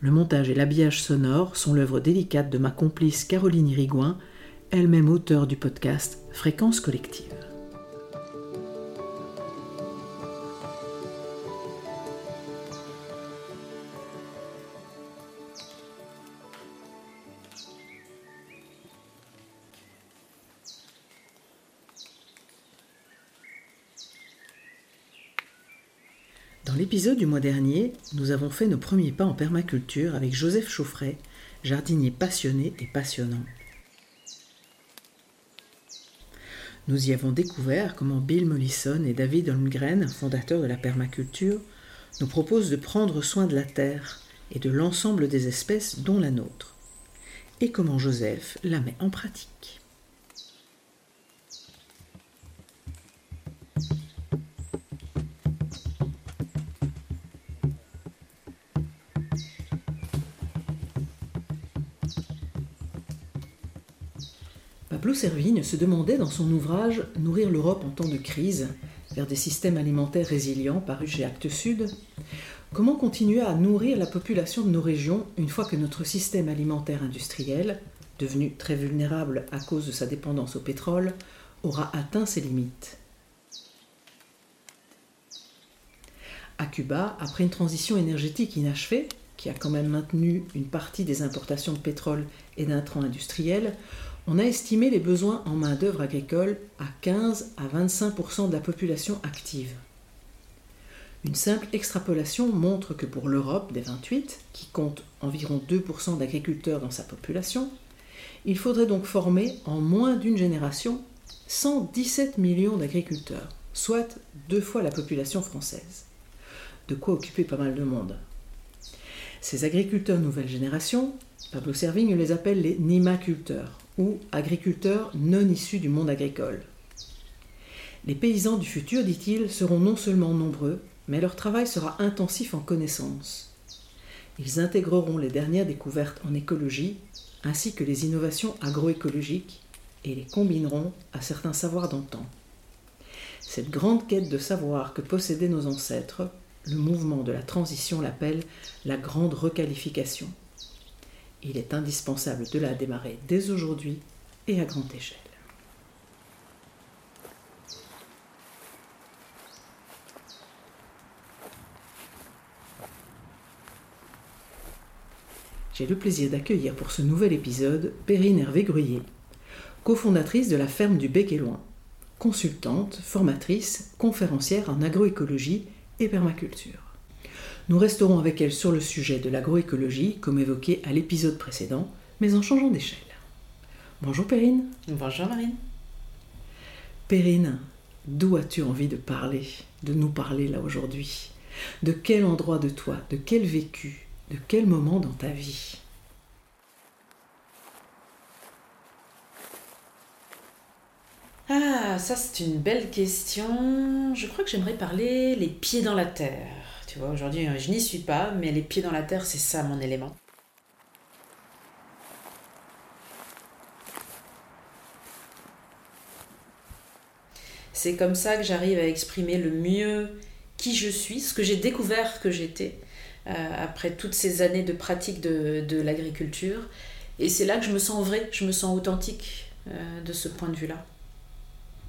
Le montage et l'habillage sonore sont l'œuvre délicate de ma complice Caroline Irigouin, elle-même auteure du podcast Fréquence collective. Dans l'épisode du mois dernier, nous avons fait nos premiers pas en permaculture avec Joseph Chauffret, jardinier passionné et passionnant. Nous y avons découvert comment Bill Mollison et David Holmgren, fondateurs de la permaculture, nous proposent de prendre soin de la terre et de l'ensemble des espèces dont la nôtre, et comment Joseph la met en pratique. Servigne se demandait dans son ouvrage Nourrir l'Europe en temps de crise, vers des systèmes alimentaires résilients, paru chez Actes Sud, comment continuer à nourrir la population de nos régions une fois que notre système alimentaire industriel, devenu très vulnérable à cause de sa dépendance au pétrole, aura atteint ses limites. À Cuba, après une transition énergétique inachevée, qui a quand même maintenu une partie des importations de pétrole et d'intrants industriels, on a estimé les besoins en main-d'œuvre agricole à 15 à 25% de la population active. Une simple extrapolation montre que pour l'Europe des 28, qui compte environ 2% d'agriculteurs dans sa population, il faudrait donc former en moins d'une génération 117 millions d'agriculteurs, soit deux fois la population française. De quoi occuper pas mal de monde. Ces agriculteurs nouvelle génération, Pablo Servigne les appelle les nimaculteurs, ou agriculteurs non issus du monde agricole. Les paysans du futur, dit-il, seront non seulement nombreux, mais leur travail sera intensif en connaissances. Ils intégreront les dernières découvertes en écologie, ainsi que les innovations agroécologiques, et les combineront à certains savoirs d'antan. Cette grande quête de savoir que possédaient nos ancêtres, le mouvement de la transition l'appelle la grande requalification il est indispensable de la démarrer dès aujourd'hui et à grande échelle. J'ai le plaisir d'accueillir pour ce nouvel épisode Perrine Hervé Gruyé, cofondatrice de la ferme du Bec et Loin, consultante, formatrice, conférencière en agroécologie et permaculture. Nous resterons avec elle sur le sujet de l'agroécologie, comme évoqué à l'épisode précédent, mais en changeant d'échelle. Bonjour Perrine. Bonjour Marine. Perrine, d'où as-tu envie de parler, de nous parler là aujourd'hui? De quel endroit de toi, de quel vécu, de quel moment dans ta vie? Ah, ça c'est une belle question. Je crois que j'aimerais parler les pieds dans la terre aujourd'hui, euh, je n'y suis pas, mais les pieds dans la terre, c'est ça mon élément. c'est comme ça que j'arrive à exprimer le mieux qui je suis, ce que j'ai découvert que j'étais euh, après toutes ces années de pratique de, de l'agriculture. Et c'est là que je me sens vrai, je me sens authentique euh, de ce point de vue-là.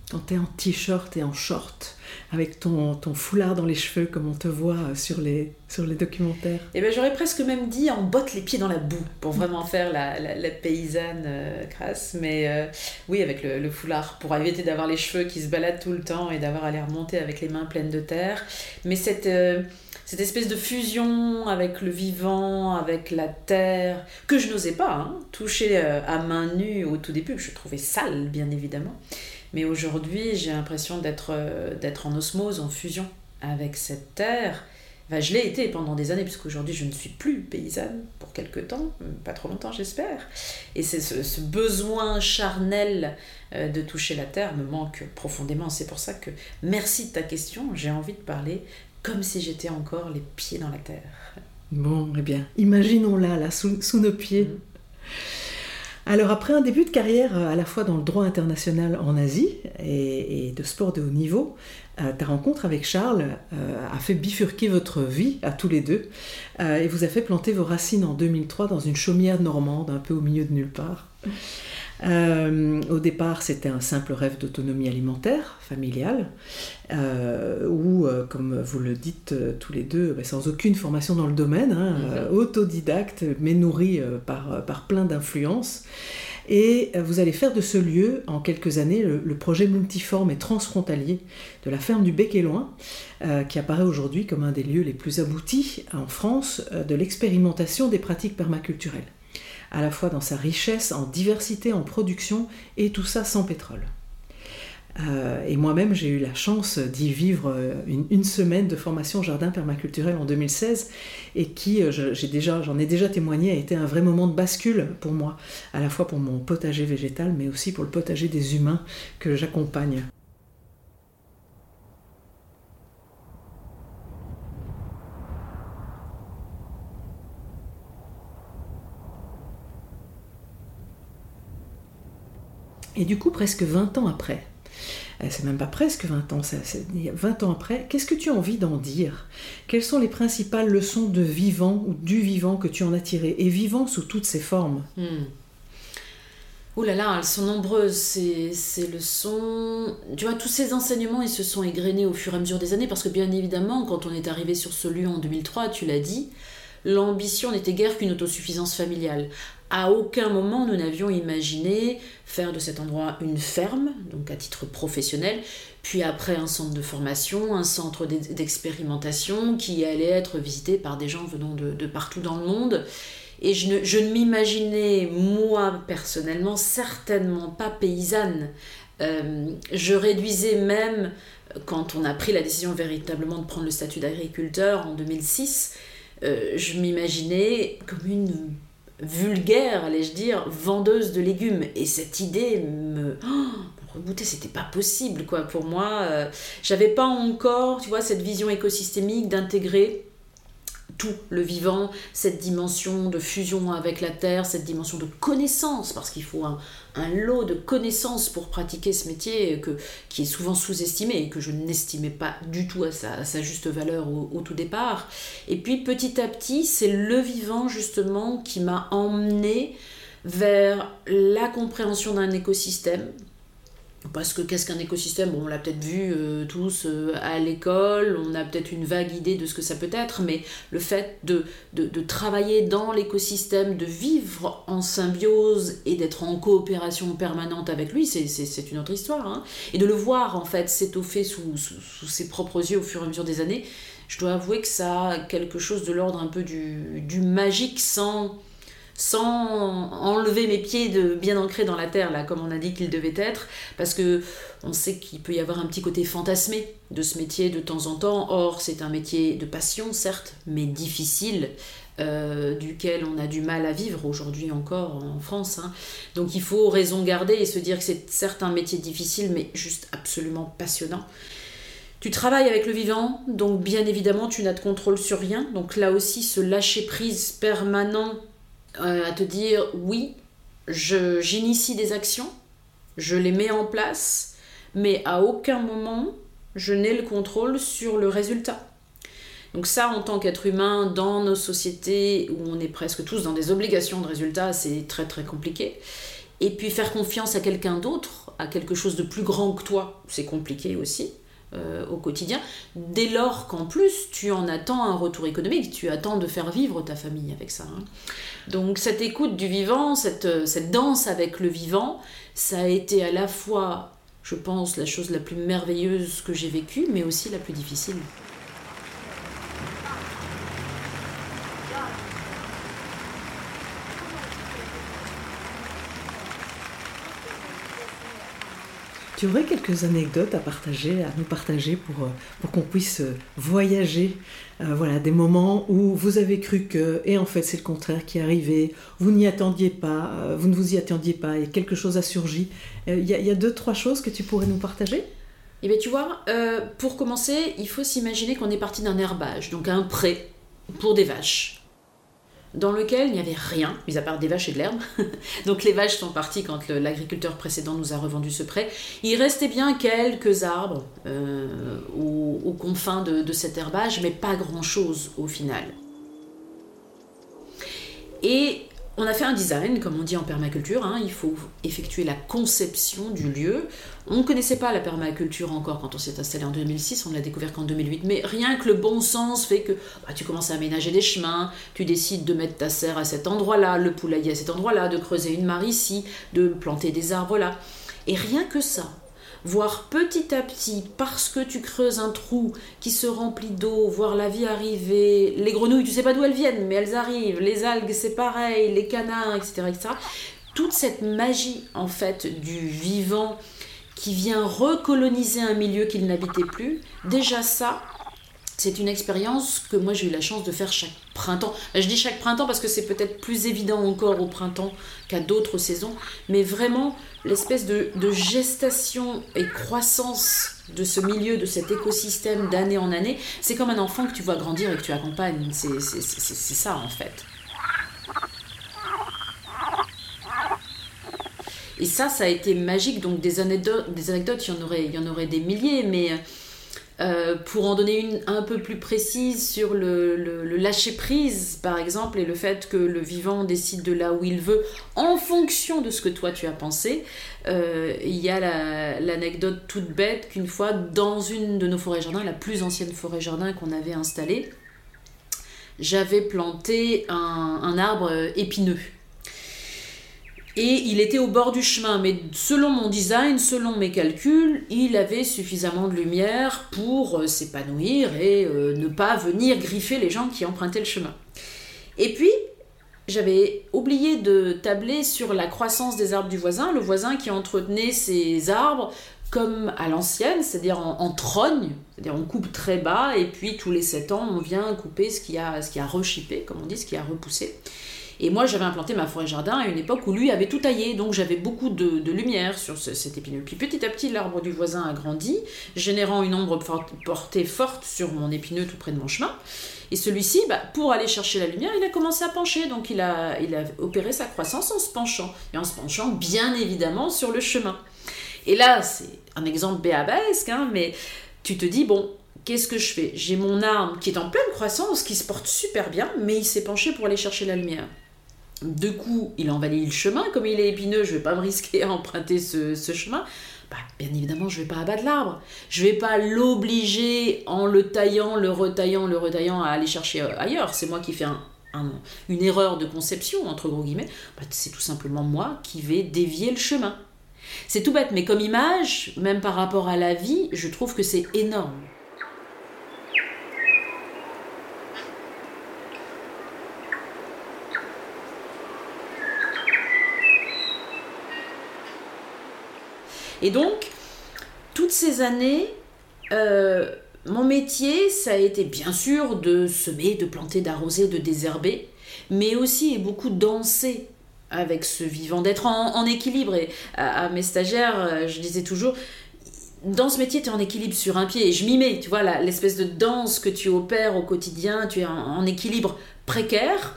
Quand tu es en t-shirt et en short, avec ton, ton foulard dans les cheveux, comme on te voit sur les, sur les documentaires. Et eh ben, j'aurais presque même dit en botte les pieds dans la boue, pour vraiment faire la, la, paysanne euh, crasse. Mais euh, oui, avec le, le, foulard, pour éviter d'avoir les cheveux qui se baladent tout le temps et d'avoir à les remonter avec les mains pleines de terre. Mais cette cette espèce de fusion avec le vivant, avec la terre, que je n'osais pas hein, toucher euh, à main nue au tout début, que je trouvais sale, bien évidemment. Mais aujourd'hui, j'ai l'impression d'être euh, d'être en osmose, en fusion avec cette terre. je l'ai été pendant des années, puisqu'aujourd'hui je ne suis plus paysanne pour quelque temps, pas trop longtemps j'espère. Et c'est ce, besoin charnel euh, de toucher la terre me manque profondément. C'est pour ça que merci de ta question, j'ai envie de parler comme si j'étais encore les pieds dans la terre. Bon, eh bien, imaginons-la, là, sous, nos pieds. Mm. Alors après un début de carrière euh, à la fois dans le droit international en Asie et, de sport de haut niveau, euh, ta rencontre avec Charles euh, a fait bifurquer votre vie à tous les deux et vous a fait planter vos racines en 2003 dans une chaumière normande un peu au milieu de nulle part. Euh, au départ, c'était un simple rêve d'autonomie alimentaire, familiale, euh, où, euh, comme vous le dites tous les deux, bah, sans aucune formation dans le domaine, hein, mhm. autodidacte, mais nourri par, par plein d'influences. Et vous allez faire de ce lieu, en quelques années, le, projet multiforme et transfrontalier de la ferme du Bec et Loin, qui apparaît aujourd'hui comme un des lieux les plus aboutis en France de l'expérimentation des pratiques permaculturelles à la fois dans sa richesse, en diversité, en production, et tout ça sans pétrole. Euh, et moi-même, j'ai eu la chance d'y vivre euh, une, semaine de formation jardin permaculturel en 2016 et qui, euh, j'en ai déjà témoigné, a été un vrai moment de bascule pour moi, à la fois pour mon potager végétal, mais aussi pour le potager des humains que j'accompagne. Et du coup, presque 20 ans après, euh, c'est même pas presque 20 ans, c'est 20 ans après, qu'est-ce que tu as envie d'en dire? Quelles sont les principales leçons de vivant ou du vivant que tu en as tiré Et vivant sous toutes ses formes hmm. Ouh là là, elles sont nombreuses, ces, ces, leçons. Tu vois, tous ces enseignements, ils se sont égrenés au fur et à mesure des années, parce que bien évidemment, quand on est arrivé sur ce lieu en 2003, tu l'as dit, l'ambition n'était guère qu'une autosuffisance familiale. À aucun moment nous n'avions imaginé faire de cet endroit une ferme, donc à titre professionnel, puis après un centre de formation, un centre d'expérimentation qui allait être visité par des gens venant de, partout dans le monde. Et je ne, m'imaginais, moi personnellement, certainement pas paysanne. Euh, je réduisais même, quand on a pris la décision véritablement de prendre le statut d'agriculteur en 2006, euh, je m'imaginais comme une vulgaire, allais-je dire, vendeuse de légumes. Et cette idée me, oh, me c'était pas possible, quoi, pour moi. Euh, j'avais pas encore, tu vois, cette vision écosystémique d'intégrer tout le vivant, cette dimension de fusion avec la terre, cette dimension de connaissance, parce qu'il faut un, lot de connaissances pour pratiquer ce métier qui est souvent sous-estimé et que je n'estimais pas du tout à sa, juste valeur au, au, tout départ. Et puis petit à petit, c'est le vivant justement qui m'a emmené vers la compréhension d'un écosystème, parce que qu'est-ce qu'un écosystème? On l'a peut-être vu euh, tous euh, à l'école, on a peut-être une vague idée de ce que ça peut être, mais le fait de, travailler dans l'écosystème, de vivre en symbiose et d'être en coopération permanente avec lui, c'est une autre histoire. Hein. Et de le voir en fait s'étoffer sous, sous, sous, ses propres yeux au fur et à mesure des années, je dois avouer que ça a quelque chose de l'ordre un peu du, du magique sans sans enlever mes pieds de bien ancrés dans la terre, là, comme on a dit qu'il devait être, parce que on sait qu'il peut y avoir un petit côté fantasmé de ce métier de temps en temps. Or, c'est un métier de passion, certes, mais difficile. Euh, duquel on a du mal à vivre aujourd'hui encore en France. Hein. Donc il faut raison garder et se dire que c'est certes un métier difficile, mais juste absolument passionnant. Tu travailles avec le vivant, donc bien évidemment tu n'as de contrôle sur rien. Donc là aussi, ce lâcher prise permanent euh, à te dire oui, j'initie des actions, je les mets en place, mais à aucun moment je n'ai le contrôle sur le résultat. Donc ça, en tant qu'être humain, dans nos sociétés où on est presque tous dans des obligations de résultats, c'est très très compliqué. Et puis faire confiance à quelqu'un d'autre, à quelque chose de plus grand que toi, c'est compliqué aussi. Euh, au quotidien, dès lors qu'en plus tu en attends un retour économique, tu attends de faire vivre ta famille avec ça. Hein. Donc cette écoute du vivant, cette, cette danse avec le vivant, ça a été à la fois, je pense, la chose la plus merveilleuse que j'ai vécue, mais aussi la plus difficile. Tu aurais quelques anecdotes à partager, à nous partager pour, euh, pour qu'on puisse euh, voyager euh, Voilà, des moments où vous avez cru que, et en fait c'est le contraire qui est arrivé, vous n'y attendiez pas, vous ne vous y attendiez pas, et quelque chose a surgi. Il y, a deux, trois choses que tu pourrais nous partager? Eh bien, tu vois, pour commencer, il faut s'imaginer qu'on est parti d'un herbage, donc un pré pour des vaches dans lequel il n'y avait rien, mis à part des vaches et de l'herbe. Donc les vaches sont parties quand l'agriculteur précédent nous a revendu ce prêt. Il restait bien quelques arbres euh, aux, confins de, de cet herbage, mais pas grand-chose au final. Et on a fait un design, comme on dit en permaculture, hein. il faut effectuer la conception du lieu. On ne connaissait pas la permaculture encore quand on s'est installé en 2006, on l'a découvert qu'en 2008, mais rien que le bon sens fait que bah, tu commences à aménager des chemins, tu décides de mettre ta serre à cet endroit-là, le poulailler à cet endroit-là, de creuser une mare ici, de planter des arbres là. Et rien que ça, voir petit à petit, parce que tu creuses un trou qui se remplit d'eau, voir la vie arriver, les grenouilles, tu sais pas d'où elles viennent, mais elles arrivent, les algues, c'est pareil, les canards, etc., etc. Toute cette magie, en fait, du vivant qui vient recoloniser un milieu qu'il n'habitait plus, déjà ça, c'est une expérience que moi j'ai eu la chance de faire chaque printemps. Je dis chaque printemps parce que c'est peut-être plus évident encore au printemps qu'à d'autres saisons, mais vraiment l'espèce de, gestation et croissance de ce milieu, de cet écosystème d'année en année, c'est comme un enfant que tu vois grandir et que tu accompagnes. C'est ça en fait. Et ça, ça a été magique. Donc des anecdotes, des anecdotes il, y en aurait, il y en aurait des milliers, mais euh, pour en donner une un peu plus précise sur le, lâcher prise, par exemple, et le fait que le vivant décide de là où il veut en fonction de ce que toi tu as pensé, euh, il y a l'anecdote toute bête qu'une fois, dans une de nos forêts jardins, la plus ancienne forêt jardin qu'on avait installée, j'avais planté un arbre épineux. Et il était au bord du chemin, mais selon mon design, selon mes calculs, il avait suffisamment de lumière pour euh, s'épanouir et euh, ne pas venir griffer les gens qui empruntaient le chemin. Et puis, j'avais oublié de tabler sur la croissance des arbres du voisin, le voisin qui entretenait ses arbres comme à l'ancienne, c'est-à-dire en, trogne, c'est-à-dire on coupe très bas et puis tous les 7 ans on vient couper ce qui a, ce qui a rechippé, comme on dit, ce qui a repoussé. Et moi, j'avais implanté ma forêt jardin à une époque où lui avait tout taillé, donc j'avais beaucoup de, lumière sur cet épineux. Puis petit à petit, l'arbre du voisin a grandi, générant une ombre portée forte sur mon épineux tout près de mon chemin. Et celui-ci, bah, pour aller chercher la lumière, il a commencé à pencher, donc il a, il a opéré sa croissance en se penchant, et en se penchant bien évidemment sur le chemin. Et là, c'est un exemple béabesque, hein, mais tu te dis, bon, qu'est-ce que je fais? J'ai mon arbre qui est en pleine croissance, qui se porte super bien, mais il s'est penché pour aller chercher la lumière. De coup, il envahit le chemin, comme il est épineux, je vais pas me risquer à emprunter ce, chemin. Bah, bien évidemment, je vais pas abattre l'arbre. Je vais pas l'obliger en le taillant, le retaillant, le retaillant à aller chercher euh, ailleurs. C'est moi qui fais une erreur de conception, entre gros guillemets. Bah, c'est tout simplement moi qui vais dévier le chemin. C'est tout bête, mais comme image, même par rapport à la vie, je trouve que c'est énorme. Et donc, toutes ces années, euh, mon métier, ça a été bien sûr de semer, de planter, d'arroser, de désherber, mais aussi et beaucoup danser avec ce vivant, d'être en, équilibre. Et à, mes stagiaires, euh, je disais toujours, dans ce métier, tu es en équilibre sur un pied, et je m'y mets, tu vois, l'espèce de danse que tu opères au quotidien, tu es en équilibre précaire,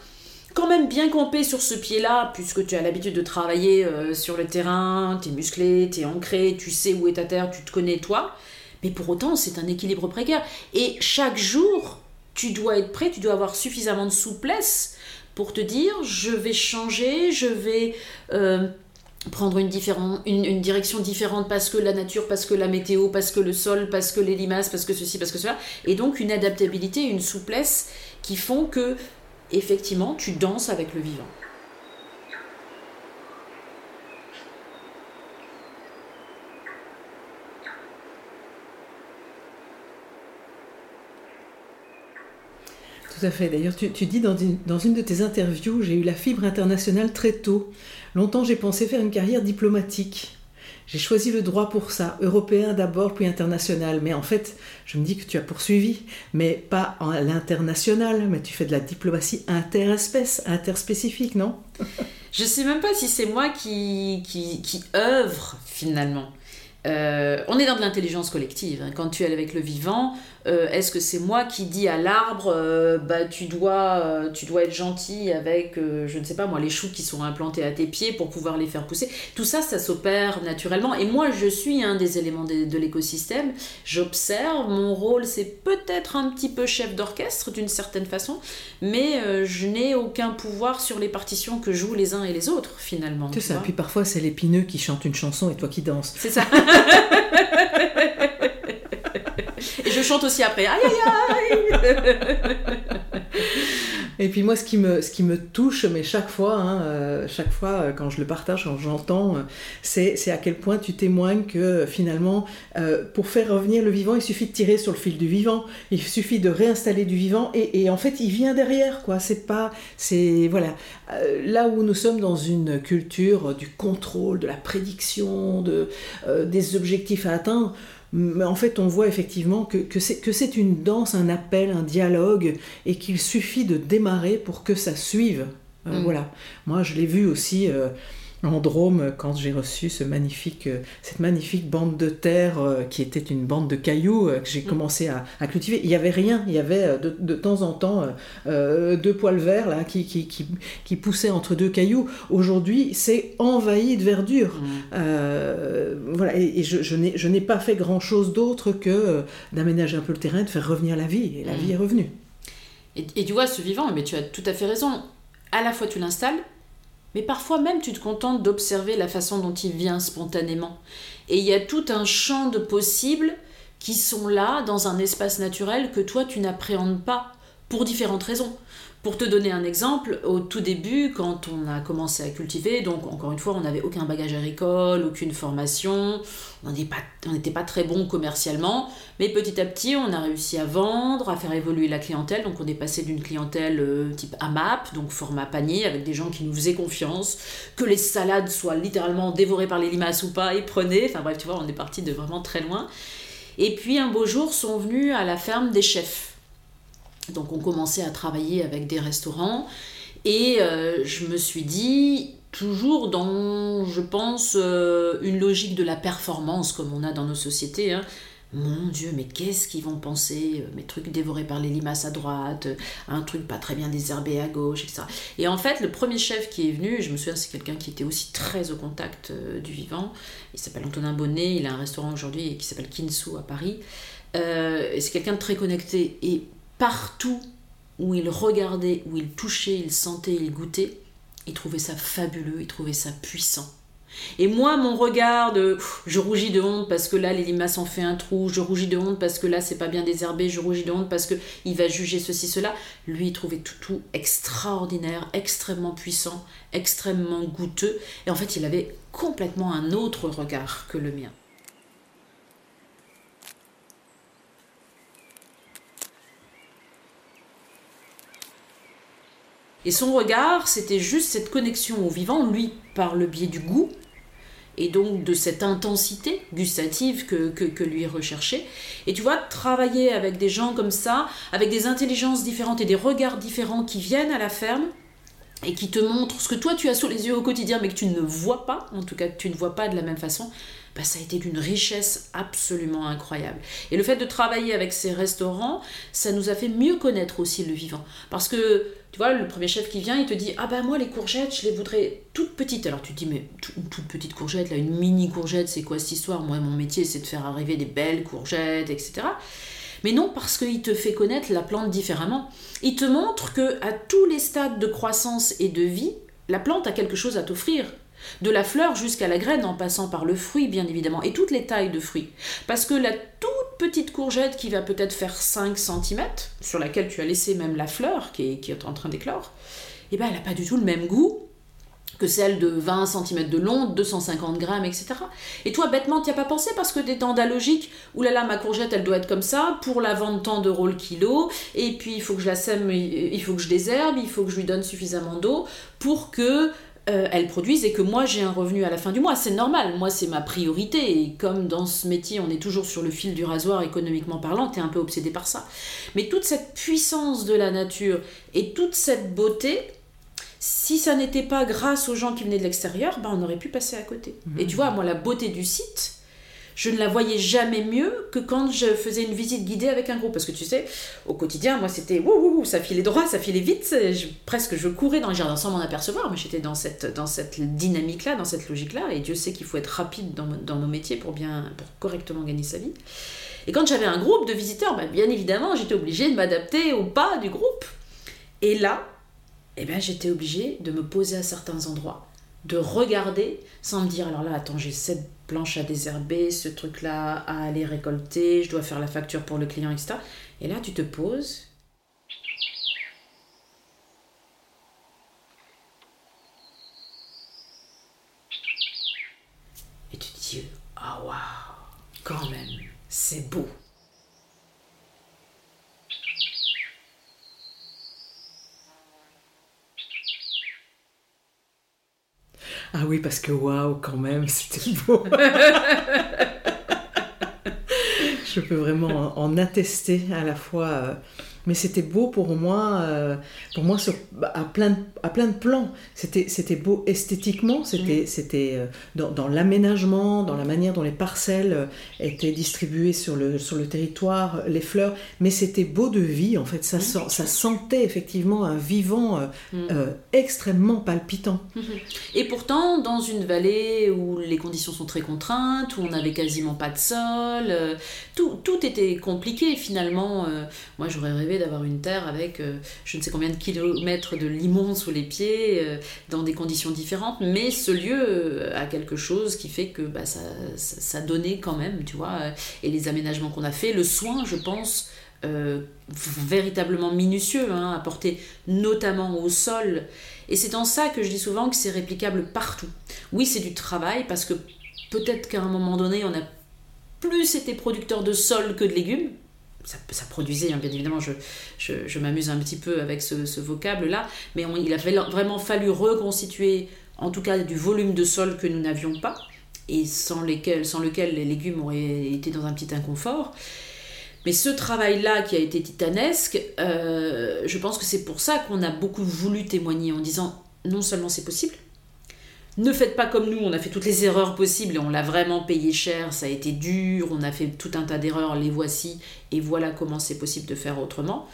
quand même bien campé sur ce pied-là, puisque tu as l'habitude de travailler euh, sur le terrain, tu es musclé, tu es ancré, tu sais où est ta terre, tu te connais toi. Mais pour autant, c'est un équilibre précaire. Et chaque jour, tu dois être prêt, tu dois avoir suffisamment de souplesse pour te dire je vais changer, je vais euh, prendre une, une, direction différente parce que la nature, parce que la météo, parce que le sol, parce que les limaces, parce que ceci, parce que cela. Et donc une adaptabilité, une souplesse qui font que, effectivement, tu danses avec le vivant. Tout à fait. D'ailleurs, tu, dis dans une, de tes interviews, j'ai eu la fibre internationale très tôt. Longtemps, j'ai pensé faire une carrière diplomatique. J'ai choisi le droit pour ça, européen d'abord, puis international. Mais en fait, je me dis que tu as poursuivi, mais pas à l'international, mais tu fais de la diplomatie interespèce, interspécifique, non? Je sais même pas si c'est moi qui, qui, qui œuvre finalement. Euh, on est dans de l'intelligence collective. Hein. Quand tu es avec le vivant, euh, est-ce que c'est moi qui dis à l'arbre, euh, bah tu dois, tu dois être gentil avec, je ne sais pas moi, les choux qui sont implantés à tes pieds pour pouvoir les faire pousser. Tout ça, ça s'opère naturellement. Et moi, je suis un des éléments de, l'écosystème. J'observe. Mon rôle, c'est peut-être un petit peu chef d'orchestre d'une certaine façon, mais je n'ai aucun pouvoir sur les partitions que jouent les uns et les autres finalement. C'est ça. Puis parfois, c'est l'épineux qui chante une chanson et toi qui danses. C'est ça. Je chante aussi après. Aïe aïe aïe Et puis moi, ce qui me, ce qui me touche, mais chaque fois, hein, euh, chaque fois euh, quand je le partage, quand j'entends, euh, c'est, à quel point tu témoignes que finalement, pour faire revenir le vivant, il suffit de tirer sur le fil du vivant, il suffit de réinstaller du vivant, et, et en fait, il vient derrière, quoi. C'est pas, c'est voilà, là où nous sommes dans une culture du contrôle, de la prédiction, de des objectifs à atteindre mais en fait on voit effectivement que, que c'est une danse, un appel, un dialogue, et qu'il suffit de démarrer pour que ça suive. Euh, mm. Voilà. Moi je l'ai vu aussi. Euh, en Drôme quand j'ai reçu ce magnifique, euh, cette magnifique bande de terre euh, qui était une bande de cailloux euh, que j'ai mm. commencé à, cultiver. Il n'y avait rien, il y avait de, de temps en temps deux poils verts là, qui, qui, qui, qui, poussaient entre deux cailloux. Aujourd'hui, c'est envahi de verdure. Mm. voilà, et, je, je n'ai pas fait grand-chose d'autre que d'aménager un peu le terrain, de faire revenir la vie, et la mm. vie est revenue. Et, et tu vois, ce vivant, mais tu as tout à fait raison. À la fois, tu l'installes, mais parfois même tu te contentes d'observer la façon dont il vient spontanément. Et il y a tout un champ de possibles qui sont là dans un espace naturel que toi tu n'appréhendes pas pour différentes raisons. Pour te donner un exemple, au tout début, quand on a commencé à cultiver, donc encore une fois, on n'avait aucun bagage agricole, aucune formation, on n'était pas, très bon commercialement, mais petit à petit, on a réussi à vendre, à faire évoluer la clientèle. Donc on est passé d'une clientèle euh, type AMAP, donc format panier, avec des gens qui nous faisaient confiance, que les salades soient littéralement dévorées par les limaces ou pas, et prenaient. Enfin bref, tu vois, on est parti de vraiment très loin. Et puis un beau jour sont venus à la ferme des chefs donc on commençait à travailler avec des restaurants et euh, je me suis dit, toujours dans, je pense, euh, une logique de la performance comme on a dans nos sociétés. Hein. Mon Dieu, mais qu'est-ce qu'ils vont penser euh, Mes trucs dévorés par les limaces à droite, un truc pas très bien désherbé à gauche, etc. Et en fait, le premier chef qui est venu, je me souviens, c'est quelqu'un qui était aussi très au contact du vivant. Il s'appelle Antonin Bonnet, il a un restaurant aujourd'hui qui s'appelle Kinsu à Paris. c'est quelqu'un de très connecté. Et partout où il regardait, où il touchait, il sentait, il goûtait, il trouvait ça fabuleux, il trouvait ça puissant. Et moi, mon regard de je rougis de honte parce que là les limaces ont fait un trou, je rougis de honte parce que là c'est pas bien désherbé, je rougis de honte parce que il va juger ceci cela. Lui, il trouvait tout tout extraordinaire, extrêmement puissant, extrêmement goûteux et en fait, il avait complètement un autre regard que le mien. Et son regard, c'était juste cette connexion au vivant, lui, par le biais du goût, et donc de cette intensité gustative que, que, lui recherchait. Et tu vois, travailler avec des gens comme ça, avec des intelligences différentes et des regards différents qui viennent à la ferme, et qui te montre ce que toi tu as sous les yeux au quotidien mais que tu ne vois pas, en tout cas tu ne vois pas de la même façon, bah, ça a été d'une richesse absolument incroyable. Et le fait de travailler avec ces restaurants, ça nous a fait mieux connaître aussi le vivant. Parce que, tu vois, le premier chef qui vient, il te dit Ah ben moi, les courgettes, je les voudrais toutes petites. Alors tu te dis Mais une toute petite courgette, là, une mini courgette, c'est quoi cette histoire? Moi, mon métier, c'est de faire arriver des belles courgettes, etc. Mais non, parce qu'il te fait connaître la plante différemment. Il te montre que à tous les stades de croissance et de vie, la plante a quelque chose à t'offrir. De la fleur jusqu'à la graine en passant par le fruit bien évidemment et toutes les tailles de fruits. Parce que la toute petite courgette qui va peut-être faire 5 cm, sur laquelle tu as laissé même la fleur qui est, en train d'éclore, eh ben elle n'a pas du tout le même goût que celle de 20 cm de long, 250 grammes, etc. Et toi, bêtement, tu n'y as pas pensé parce que tu es dans la logique, oulala, ma courgette, elle doit être comme ça, pour la vendre tant d'euros le kilo, et puis il faut que je la sème, il faut que je désherbe, il faut que je lui donne suffisamment d'eau pour que euh, elles produisent et que moi j'ai un revenu à la fin du mois. C'est normal, moi c'est ma priorité. Et comme dans ce métier on est toujours sur le fil du rasoir économiquement parlant, t'es un peu obsédé par ça. Mais toute cette puissance de la nature et toute cette beauté, si ça n'était pas grâce aux gens qui venaient de l'extérieur, ben on aurait pu passer à côté. Et tu vois, moi la beauté du site, je ne la voyais jamais mieux que quand je faisais une visite guidée avec un groupe. Parce que tu sais, au quotidien, moi, c'était wouh, ça filait droit, ça filait vite. presque, je courais dans le jardin sans m'en apercevoir. Mais j'étais dans cette, dans cette dynamique-là, dans cette logique-là. Et Dieu sait qu'il faut être rapide dans, dans, nos métiers pour, bien, pour correctement gagner sa vie. Et quand j'avais un groupe de visiteurs, bah, bien évidemment, j'étais obligée de m'adapter au pas du groupe. Et là, eh ben, j'étais obligée de me poser à certains endroits, de regarder sans me dire alors là, attends, j'ai cette planche à désherber, ce truc-là à aller récolter, je dois faire la facture pour le client, etc. Et là, tu te poses. Et tu te dis, ah waouh, quand même, c'est beau. Ah oui, parce que waouh, quand même, c'était beau. Je peux vraiment en attester à la fois euh, mais c'était beau pour moi, euh, pour moi sur, à, plein de, à plein de plans. C'était, c'était beau esthétiquement, c'était, mm. c'était euh, dans, dans l'aménagement, dans la manière dont les parcelles euh, étaient distribuées sur le, sur le territoire, les fleurs, mais c'était beau de vie en fait. Ça, mm. ça sentait effectivement un vivant mm. extrêmement palpitant. Mm-hmm. Et pourtant, dans une vallée où les conditions sont très contraintes, où on n'avait quasiment pas de sol, tout, tout était compliqué finalement. moi, j'aurais rêvé d'avoir une terre avec euh, je ne sais combien de kilomètres de limon sous les pieds, euh, dans des conditions différentes, mais ce lieu euh, a quelque chose qui fait que bah, ça, ça, donnait quand même, tu vois, et les aménagements qu'on a fait, le soin, je pense, véritablement minutieux, hein, apporté notamment au sol. Et c'est en ça que je dis souvent que c'est réplicable partout. Oui, c'est du travail, parce que peut-être qu'à un moment donné, on a plus été producteur de sol que de légumes, ça, produisait, hein, bien évidemment, je, je, m'amuse un petit peu avec ce, vocable-là, mais il a vraiment fallu reconstituer, en tout cas, du volume de sol que nous n'avions pas, et sans, lesquels, sans lequel les légumes auraient été dans un petit inconfort. Mais ce travail-là qui a été titanesque, euh, je pense que c'est pour ça qu'on a beaucoup voulu témoigner en disant non seulement c'est possible, ne faites pas comme nous, on a fait toutes les erreurs possibles et on l'a vraiment payé cher, ça a été dur, on a fait tout un tas d'erreurs, les voici, et voilà comment c'est possible de faire autrement.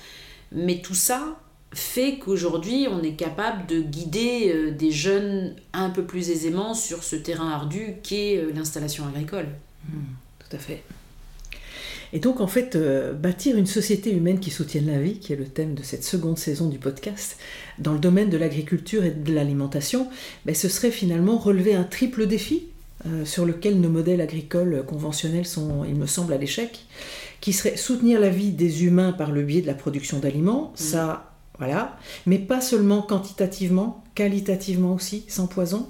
Mais tout ça fait qu'aujourd'hui on est capable de guider euh, des jeunes un peu plus aisément sur ce terrain ardu qu'est euh, l'installation agricole. Mmh, tout à fait. Et donc, en fait, euh, bâtir une société humaine qui soutienne la vie, qui est le thème de cette seconde saison du podcast, dans le domaine de l'agriculture et de l'alimentation, ben, ce serait finalement relever un triple défi euh, sur lequel nos modèles agricoles conventionnels sont, il me semble, à l'échec, qui serait soutenir la vie des humains par le biais de la production d'aliments, mmh. ça, voilà, mais pas seulement quantitativement, qualitativement aussi, sans poison,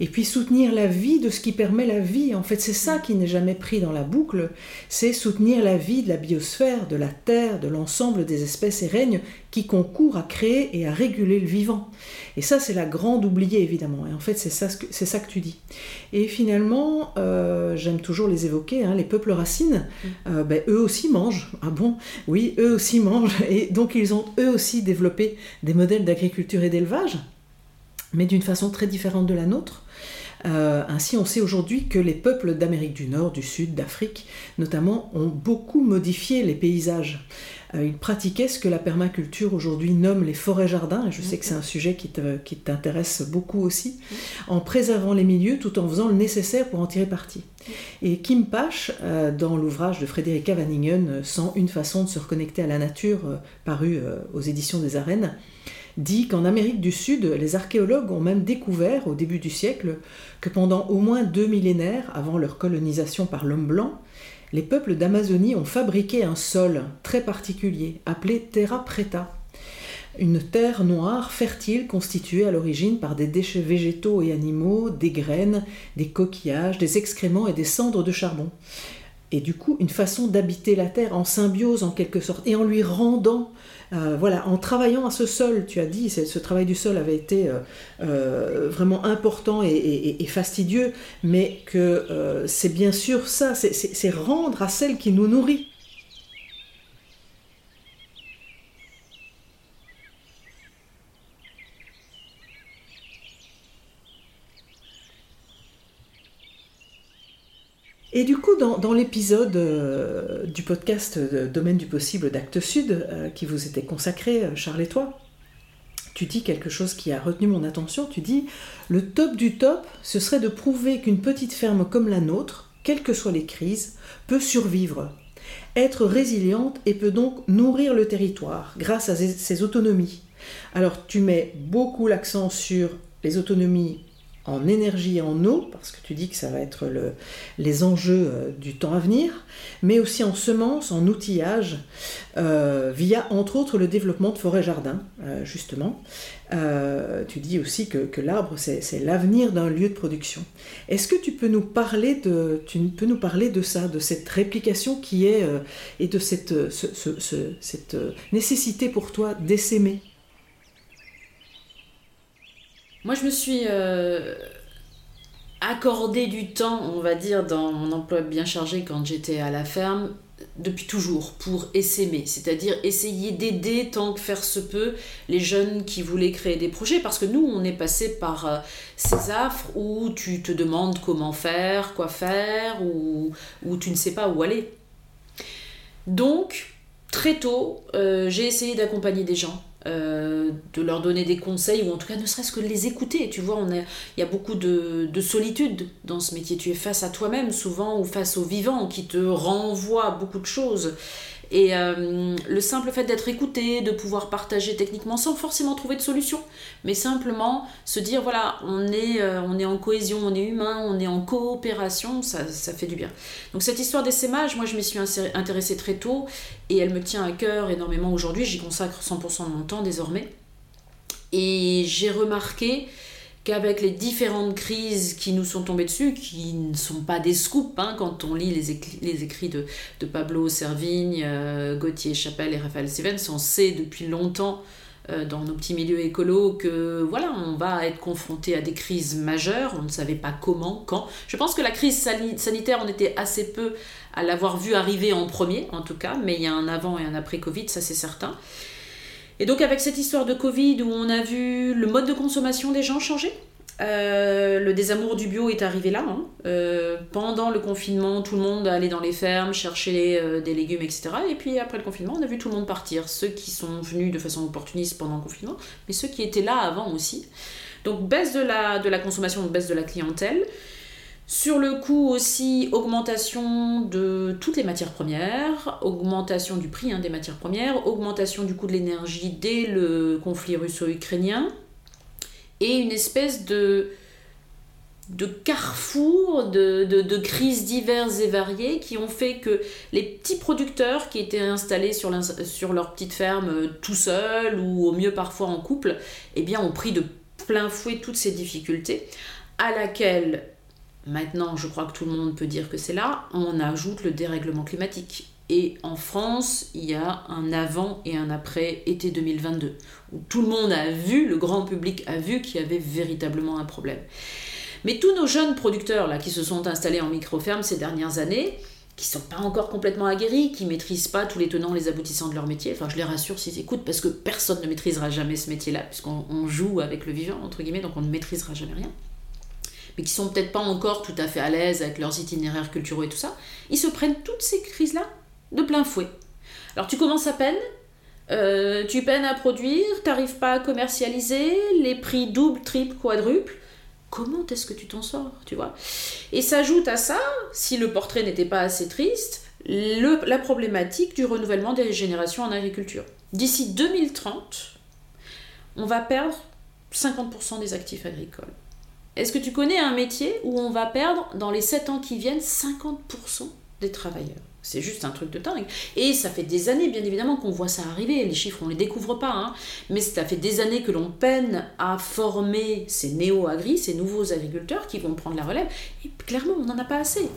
et puis soutenir la vie de ce qui permet la vie. En fait, c'est ça qui n'est jamais pris dans la boucle, c'est soutenir la vie de la biosphère, de la Terre, de l'ensemble des espèces et règnes qui concourent à créer et à réguler le vivant. Et ça, c'est la grande oubliée, évidemment. Et en fait, c'est ça, c'est ça que tu dis. Et finalement, euh, j'aime toujours les évoquer, hein, les peuples racines, mm. euh, ben, eux aussi mangent. Ah bon? Oui, eux aussi mangent. Et donc, ils ont eux aussi développé des modèles d'agriculture et d'élevage mais d'une façon très différente de la nôtre. Euh, ainsi, on sait aujourd'hui que les peuples d'Amérique du Nord, du Sud, d'Afrique notamment, ont beaucoup modifié les paysages. Euh, ils pratiquaient ce que la permaculture aujourd'hui nomme les forêts-jardins, et je sais que c'est un sujet qui t'intéresse beaucoup aussi, en préservant les milieux tout en faisant le nécessaire pour en tirer parti. Et Kim Pache, euh, dans l'ouvrage de Frédéric Vaningen, Sans une façon de se reconnecter à la nature, paru aux éditions des Arènes, dit qu'en Amérique du Sud, les archéologues ont même découvert au début du siècle que pendant au moins deux millénaires avant leur colonisation par l'homme blanc, les peuples d'Amazonie ont fabriqué un sol très particulier appelé terra preta, une terre noire fertile constituée à l'origine par des déchets végétaux et animaux, des graines, des coquillages, des excréments et des cendres de charbon. Et du coup, une façon d'habiter la terre en symbiose en quelque sorte, et en lui rendant euh, voilà, en travaillant à ce sol, tu as dit, ce travail du sol avait été euh, euh, vraiment important et, fastidieux, mais que c'est bien sûr ça, c'est rendre à celle qui nous nourrit Et du coup, dans, l'épisode euh, du podcast Domaine du possible d'Actes Sud, euh, qui vous était consacré, euh, Charles et toi, tu dis quelque chose qui a retenu mon attention. Tu dis Le top du top, ce serait de prouver qu'une petite ferme comme la nôtre, quelles que soient les crises, peut survivre, être résiliente et peut donc nourrir le territoire grâce à ses autonomies. Alors, tu mets beaucoup l'accent sur les autonomies en énergie et en eau, parce que tu dis que ça va être le, les enjeux euh, du temps à venir, mais aussi en semences, en outillage, euh, via entre autres le développement de forêts-jardins, euh, justement. tu dis aussi que, que l'arbre, c'est l'avenir d'un lieu de production. Est-ce que tu peux, nous parler de, tu peux nous parler de ça, de cette réplication qui est, et de cette, cette nécessité pour toi d'essaimer? Moi, je me suis euh, accordé du temps, on va dire, dans mon emploi bien chargé quand j'étais à la ferme, depuis toujours, pour essaimer, c'est-à-dire essayer d'aider tant que faire se peut les jeunes qui voulaient créer des projets, parce que nous, on est passé par euh, ces affres où tu te demandes comment faire, quoi faire, ou où tu ne sais pas où aller. Donc, très tôt, euh, j'ai essayé d'accompagner des gens euh, de leur donner des conseils ou en tout cas ne serait-ce que les écouter. Tu vois, il y a beaucoup de, solitude dans ce métier. Tu es face à toi-même souvent ou face au vivant qui te renvoie beaucoup de choses. Et euh, le simple fait d'être écouté, de pouvoir partager techniquement sans forcément trouver de solution, mais simplement se dire voilà, on est, euh, on est en cohésion, on est humain, on est en coopération, ça, ça fait du bien. Donc cette histoire d'essaimage, moi je m'y suis intéressée très tôt et elle me tient à cœur énormément aujourd'hui, j'y consacre 100% de mon temps désormais. Et j'ai remarqué qu'avec les différentes crises qui nous sont tombées dessus, qui ne sont pas des scoops, hein, quand on lit les, écrits de, Pablo Servigne, euh, Gauthier Chapelle et Raphaël Stevens, on sait depuis longtemps euh, dans nos petits milieux écolos que voilà, on va être confronté à des crises majeures, on ne savait pas comment, quand. Je pense que la crise sanitaire, on était assez peu à l'avoir vu arriver en premier, en tout cas, mais il y a un avant et un après Covid, ça c'est certain. Et donc avec cette histoire de Covid où on a vu le mode de consommation des gens changer, euh, le désamour du bio est arrivé là. Hein. Euh, pendant le confinement, tout le monde allait dans les fermes chercher euh, des légumes, etc. Et puis après le confinement, on a vu tout le monde partir. Ceux qui sont venus de façon opportuniste pendant le confinement, mais ceux qui étaient là avant aussi. Donc baisse de la, de la consommation, baisse de la clientèle. Sur le coût aussi, augmentation de toutes les matières premières, augmentation du prix hein, des matières premières, augmentation du coût de l'énergie dès le conflit russo-ukrainien, et une espèce de, carrefour de, crises diverses et variées qui ont fait que les petits producteurs qui étaient installés sur, sur leur petite ferme euh, tout seuls ou au mieux parfois en couple, eh bien ont pris de plein fouet toutes ces difficultés à laquelle Maintenant, je crois que tout le monde peut dire que c'est là, on ajoute le dérèglement climatique. Et en France, il y a un avant et un après été 2022, où tout le monde a vu, le grand public a vu qu'il y avait véritablement un problème. Mais tous nos jeunes producteurs là, qui se sont installés en micro-ferme ces dernières années, qui sont pas encore complètement aguerris, qui maîtrisent pas tous les tenants, les aboutissants de leur métier. Enfin, je les rassure s'ils écoutent, parce que personne ne maîtrisera jamais ce métier-là, puisqu'on joue avec le vivant, entre guillemets, donc on ne maîtrisera jamais rien. Mais qui sont peut-être pas encore tout à fait à l'aise avec leurs itinéraires culturels et tout ça, ils se prennent toutes ces crises-là de plein fouet. Alors tu commences à peine, euh, tu peines à produire, t'arrives pas à commercialiser, les prix double, triple, quadruple comment est-ce que tu t'en sors, tu vois? Et s'ajoute à ça, si le portrait n'était pas assez triste, la problématique du renouvellement des générations en agriculture. D'ici 2030, on va perdre 50% des actifs agricoles. Est-ce que tu connais un métier où on va perdre dans les 7 ans qui viennent 50% des travailleurs? C'est juste un truc de dingue. Et ça fait des années, bien évidemment, qu'on voit ça arriver. Les chiffres, on les découvre pas. Hein. Mais ça fait des années que l'on peine à former ces néo-agris, ces nouveaux agriculteurs qui vont prendre la relève. Et clairement, on n'en a pas assez.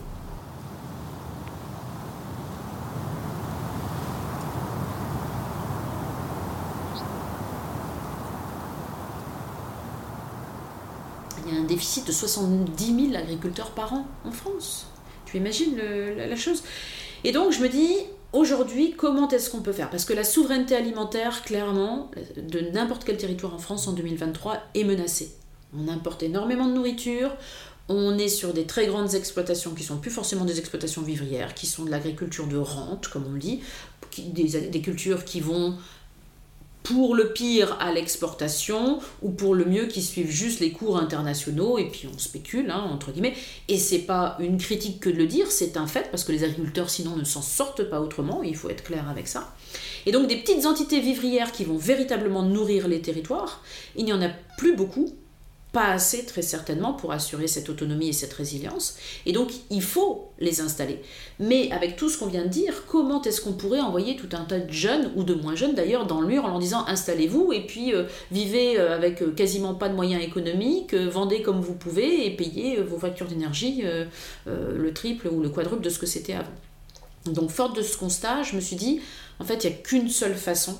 Il y a un de 70 000 agriculteurs par an en France. Tu imagines la chose? Et donc je me dis, aujourd'hui, comment est-ce qu'on peut faire? Parce que la souveraineté alimentaire, clairement, de n'importe quel territoire en France en 2023 est menacée. On importe énormément de nourriture, on est sur des très grandes exploitations qui sont plus forcément des exploitations vivrières, qui sont de l'agriculture de rente, comme on dit, des cultures qui vont pour le pire à l'exportation ou pour le mieux qui suivent juste les cours internationaux et puis on spécule hein, entre guillemets. Et c'est pas une critique que de le dire c'est un fait parce que les agriculteurs sinon ne s'en sortent pas autrement il faut être clair avec ça. Et donc des petites entités vivrières qui vont véritablement nourrir les territoires il n'y en a plus beaucoup pas assez très certainement pour assurer cette autonomie et cette résilience. Et donc il faut les installer. Mais avec tout ce qu'on vient de dire, comment est-ce qu'on pourrait envoyer tout un tas de jeunes, ou de moins jeunes d'ailleurs, dans le mur en leur disant installez-vous et puis euh, vivez euh, avec euh, quasiment pas de moyens économiques, vendez comme vous pouvez et payez vos factures d'énergie le triple ou le quadruple de ce que c'était avant. Donc forte de ce constat, je me suis dit, en fait, il n'y a qu'une seule façon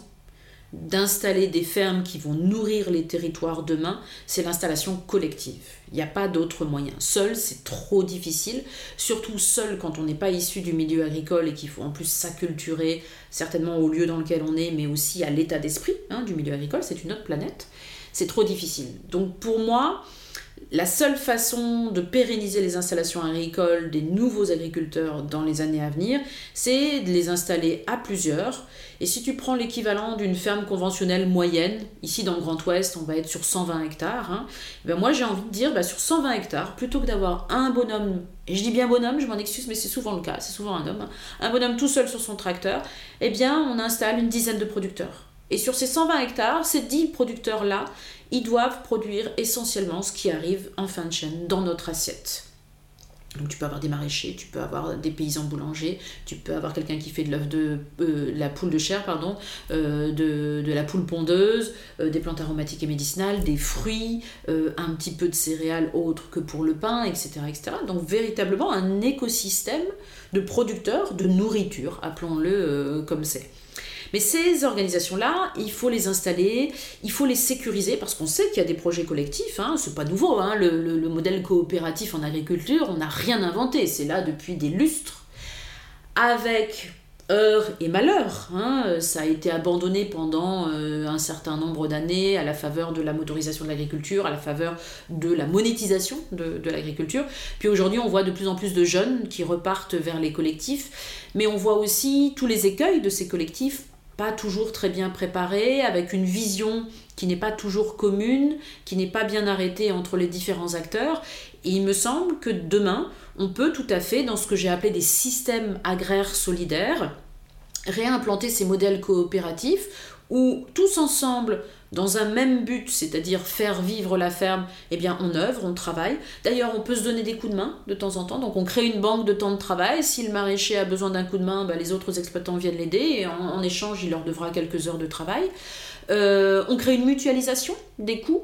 d'installer des fermes qui vont nourrir les territoires demain, c'est l'installation collective. Il n'y a pas d'autre moyen. Seul, c'est trop difficile, surtout seul quand on n'est pas issu du milieu agricole et qu'il faut en plus s'acculturer certainement au lieu dans lequel on est, mais aussi à l'état d'esprit hein, du milieu agricole, c'est une autre planète. C'est trop difficile. Donc pour moi, la seule façon de pérenniser les installations agricoles des nouveaux agriculteurs dans les années à venir, c'est de les installer à plusieurs. Et si tu prends l'équivalent d'une ferme conventionnelle moyenne, ici dans le Grand Ouest, on va être sur 120 hectares, hein, ben moi j'ai envie de dire, ben sur 120 hectares, plutôt que d'avoir un bonhomme, et je dis bien bonhomme, je m'en excuse, mais c'est souvent le cas, c'est souvent un homme, hein, un bonhomme tout seul sur son tracteur, eh bien on installe une dizaine de producteurs. Et sur ces 120 hectares, ces 10 producteurs-là, ils doivent produire essentiellement ce qui arrive en fin de chaîne dans notre assiette. Donc tu peux avoir des maraîchers, tu peux avoir des paysans boulangers, tu peux avoir quelqu'un qui fait de l'œuf de euh, la poule de chair, pardon, euh, de, la poule pondeuse, euh, des plantes aromatiques et médicinales, des fruits, un petit peu de céréales autres que pour le pain, etc., etc. Donc véritablement un écosystème de producteurs de nourriture, appelons-le comme c'est. Mais ces organisations-là, il faut les installer, il faut les sécuriser parce qu'on sait qu'il y a des projets collectifs, hein, c'est pas nouveau, hein, le, modèle coopératif en agriculture, on n'a rien inventé, c'est là depuis des lustres. Avec heure et malheur. Hein, ça a été abandonné pendant euh, un certain nombre d'années à la faveur de la motorisation de l'agriculture, à la faveur de la monétisation de, de l'agriculture. Puis aujourd'hui, on voit de plus en plus de jeunes qui repartent vers les collectifs, mais on voit aussi tous les écueils de ces collectifs pas toujours très bien préparé, avec une vision qui n'est pas toujours commune, qui n'est pas bien arrêtée entre les différents acteurs. Et il me semble que demain, on peut tout à fait, dans ce que j'ai appelé des systèmes agraires solidaires, réimplanter ces modèles coopératifs où tous ensemble, dans un même but, c'est-à-dire faire vivre la ferme, eh bien on œuvre, on travaille. D'ailleurs, on peut se donner des coups de main de temps en temps, donc on crée une banque de temps de travail. Si le maraîcher a besoin d'un coup de main, bah, les autres exploitants viennent l'aider et en, échange, il leur devra quelques heures de travail. Euh, on crée une mutualisation des coûts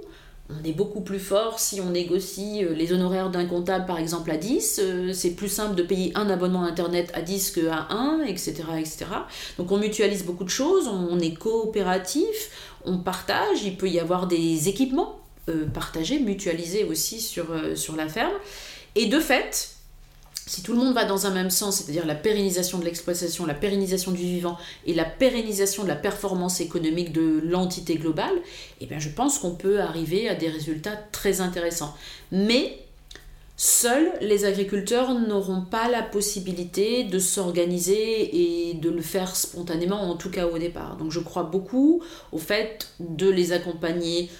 on est beaucoup plus fort si on négocie euh, les honoraires d'un comptable par exemple à 10. Euh, c'est plus simple de payer un abonnement internet à 10 qu'à 1, etc., etc. Donc on mutualise beaucoup de choses, on est coopératif, on partage, il peut y avoir des équipements euh, partagés, mutualisés aussi sur, sur la ferme. Et de fait, si tout le monde va dans un même sens, c'est-à-dire la pérennisation de l'exploitation, la pérennisation du vivant et la pérennisation de la performance économique de l'entité globale, eh bien je pense qu'on peut arriver à des résultats très intéressants. Mais seuls les agriculteurs n'auront pas la possibilité de s'organiser et de le faire spontanément, en tout cas au départ. Donc je crois beaucoup au fait de les accompagner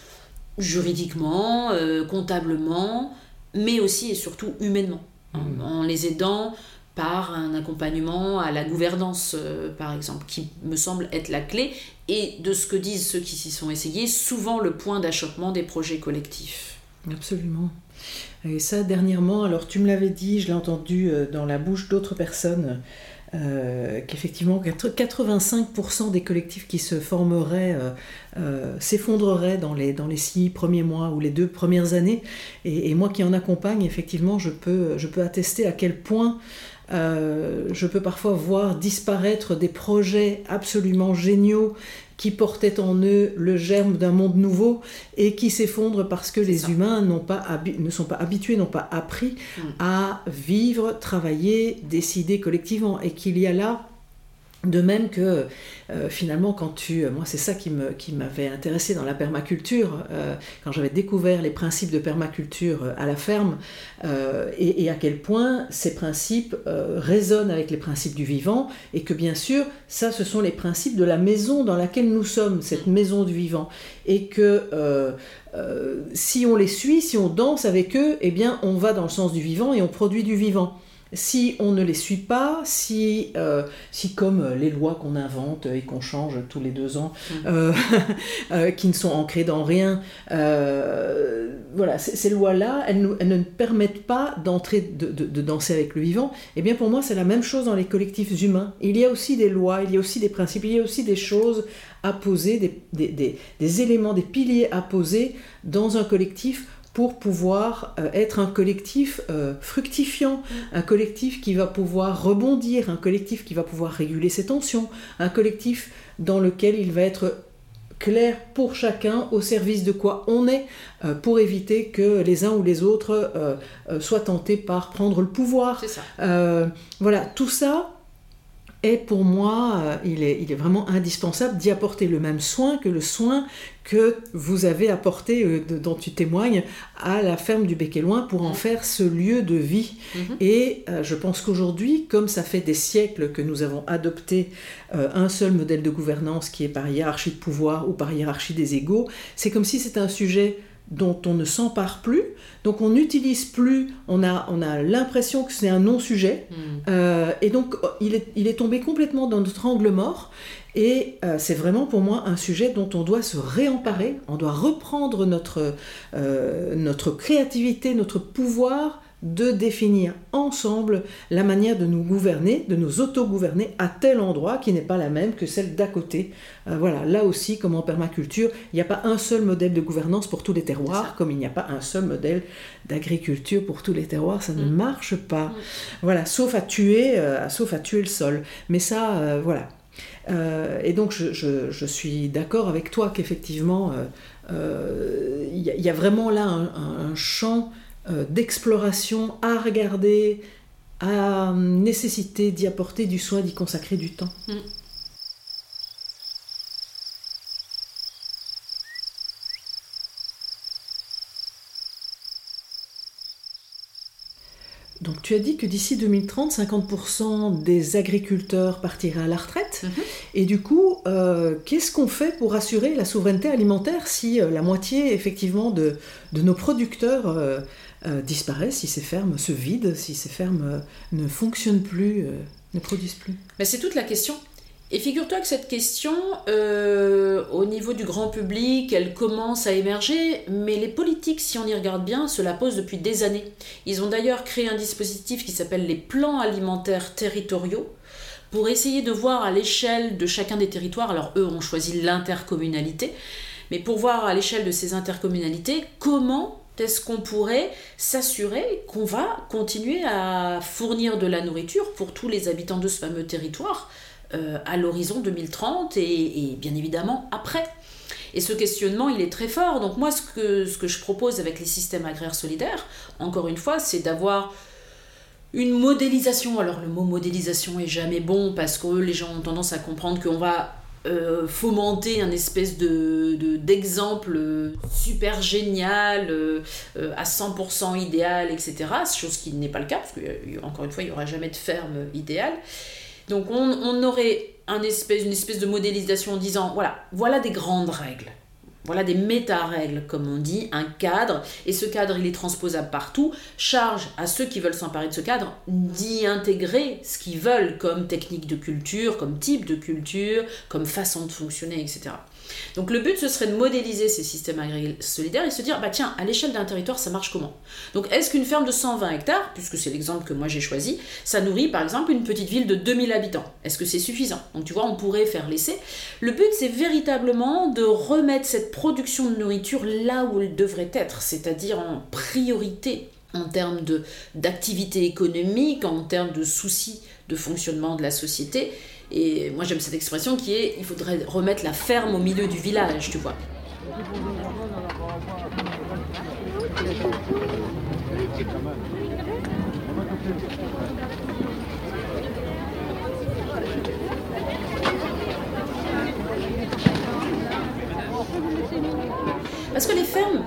juridiquement, euh, comptablement, mais aussi et surtout humainement en, les aidant par un accompagnement à la gouvernance, euh, par exemple, qui me semble être la clé, et de ce que disent ceux qui s'y sont essayés, souvent le point d'achoppement des projets collectifs. Absolument. Et ça, dernièrement, alors tu me l'avais dit, je l'ai entendu euh, dans la bouche d'autres personnes, euh, qu'effectivement 85% des collectifs qui se formeraient euh, euh, s'effondreraient dans les, dans les six premiers mois ou les deux premières années. Et, moi qui en accompagne, effectivement, je peux, je peux attester à quel point je peux parfois voir disparaître des projets absolument géniaux qui portaient en eux le germe d'un monde nouveau et qui s'effondrent parce que les humains pas ne sont pas habitués, n'ont pas appris mm. à vivre, travailler, décider collectivement et qu'il y a là de même que euh, finalement, quand tu, moi c'est ça qui me, qui m'avait intéressé dans la permaculture, euh, quand j'avais découvert les principes de permaculture euh, à la ferme, et, et, à quel point ces principes résonnent avec les principes du vivant, et que bien sûr, ça, ce sont les principes de la maison dans laquelle nous sommes, cette maison du vivant, et que si on les suit, si on danse avec eux, eh bien, on va dans le sens du vivant et on produit du vivant si on ne les suit pas, si, euh, si comme les lois qu'on invente et qu'on change tous les deux ans, mm. euh, euh, qui ne sont ancrées dans rien, voilà, ces lois-là, elles, ne permettent pas d'entrer, de, danser avec le vivant. Et eh bien pour moi, c'est la même chose dans les collectifs humains. Il y a aussi des lois, il y a aussi des principes, il y a aussi des choses à poser, des éléments, des piliers à poser dans un collectif pour pouvoir euh, être un collectif euh, fructifiant, un collectif qui va pouvoir rebondir, un collectif qui va pouvoir réguler ses tensions, un collectif dans lequel il va être clair pour chacun au service de quoi on est euh, pour éviter que les uns ou les autres soient tentés par prendre le pouvoir. voilà, tout ça, et pour moi, euh, il est, il est vraiment indispensable d'y apporter le même soin que le soin que vous avez apporté, euh, dont tu témoignes, à la ferme du Bec et Loin pour en faire ce lieu de vie. Mhm. Et euh, je pense qu'aujourd'hui, comme ça fait des siècles que nous avons adopté un seul modèle de gouvernance qui est par hiérarchie de pouvoir ou par hiérarchie des égaux, c'est comme si c'était un sujet dont on ne s'empare plus, donc on n'utilise plus, on a, on a l'impression que c'est un non-sujet, hmm. euh, et donc oh, il est, il est tombé complètement dans notre angle mort, et euh, c'est vraiment pour moi un sujet dont on doit se réemparer, on doit reprendre notre, euh, notre créativité, notre pouvoir de définir ensemble la manière de nous gouverner, de nous auto-gouverner à tel endroit qui n'est pas la même que celle d'à côté. Euh, voilà, là aussi, comme en permaculture, il n'y a pas un seul modèle de gouvernance pour tous les terroirs, comme il n'y a pas un seul modèle d'agriculture pour tous les terroirs, ça ne mm. marche pas. Mm. Voilà, sauf à tuer, euh, sauf à tuer le sol. Mais ça, euh, voilà. et donc je, suis d'accord avec toi qu'effectivement, il y, a vraiment là un champ d'exploration à regarder, à nécessité d'y apporter du soin, d'y consacrer du temps. Mm. Donc tu as dit que d'ici 2030, 50% des agriculteurs partiraient à la retraite. Mm-hmm. Et du coup, euh, qu'est-ce qu'on fait pour assurer la souveraineté alimentaire si euh, la moitié effectivement de, nos producteurs euh, disparaissent, si ces fermes se vident, si ces fermes euh, ne fonctionnent plus, euh, ne produisent plus Mais c'est toute la question. Et figure-toi que cette question, au niveau du grand public, elle commence à émerger, mais les politiques, si on y regarde bien, se la posent depuis des années. Ils ont d'ailleurs créé un dispositif qui s'appelle les plans alimentaires territoriaux, pour essayer de voir à l'échelle de chacun des territoires, alors eux ont choisi l'intercommunalité, mais pour voir à l'échelle de ces intercommunalités comment est-ce qu'on pourrait s'assurer qu'on va continuer à fournir de la nourriture pour tous les habitants de ce fameux territoire euh, à l'horizon 2030 et, bien évidemment après? Et ce questionnement, il est très fort. Donc moi, ce que, ce que je propose avec les systèmes agraires solidaires, encore une fois, c'est d'avoir une modélisation. Alors le mot modélisation est jamais bon parce que les gens ont tendance à comprendre qu'on va euh, fomenter un espèce de, d'exemple euh, super génial, euh, à 100% idéal, etc. Chose qui n'est pas le cas, parce que, encore une fois, il n'y aura jamais de ferme idéale. Donc on, on aurait un espèce, une espèce de modélisation en disant, voilà, voilà des grandes règles. Voilà des méta-règles, comme on dit, un cadre, et ce cadre, il est transposable partout. Charge à ceux qui veulent s'emparer de ce cadre d'y intégrer ce qu'ils veulent comme technique de culture, comme type de culture, comme façon de fonctionner, etc. Donc le but, ce serait de modéliser ces systèmes agricoles solidaires et se dire, bah tiens, à l'échelle d'un territoire, ça marche comment? Donc est-ce qu'une ferme de 120 hectares, puisque c'est l'exemple que moi j'ai choisi, ça nourrit par exemple une petite ville de 2000 habitants? Est-ce que c'est suffisant? Donc tu vois, on pourrait faire l'essai. Le but, c'est véritablement de remettre cette production de nourriture là où elle devrait être, c'est-à-dire en priorité en termes d'activité économique, en termes de soucis de fonctionnement de la société, et moi j'aime cette expression qui est il faudrait remettre la ferme au milieu du village, tu vois. Parce que les fermes,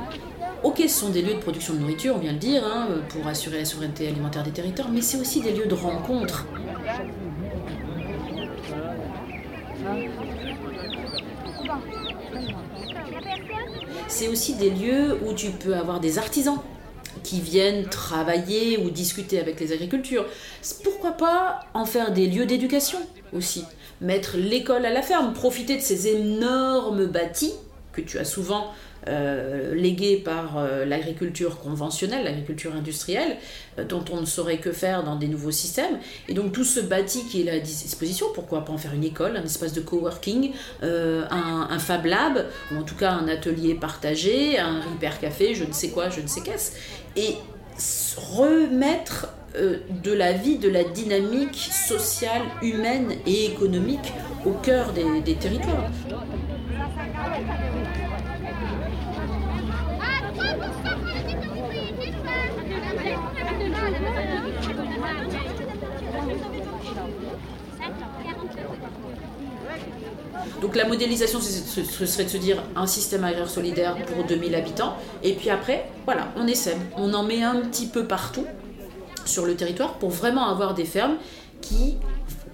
ok, ce sont des lieux de production de nourriture, on vient de le dire, hein, pour assurer la souveraineté alimentaire des territoires, mais c'est aussi des lieux de rencontre. C'est aussi des lieux où tu peux avoir des artisans qui viennent travailler ou discuter avec les agricultures. Pourquoi pas en faire des lieux d'éducation aussi Mettre l'école à la ferme, profiter de ces énormes bâtis que tu as souvent euh, légués par euh, l'agriculture conventionnelle, l'agriculture industrielle, euh, dont on ne saurait que faire dans des nouveaux systèmes. Et donc tout ce bâti qui est à disposition, pourquoi pas en faire une école, un espace de coworking, un, un, Fab Lab, ou en tout cas un atelier partagé, un Repair Café, je ne sais quoi, je ne sais qu'est-ce. Et remettre de la vie, de la dynamique sociale, humaine et économique au cœur des territoires. Donc la modélisation, ce serait de se dire un système agraire solidaire pour 2000 habitants. Et puis après, voilà, on essaie. On en met un petit peu partout sur le territoire pour vraiment avoir des fermes qui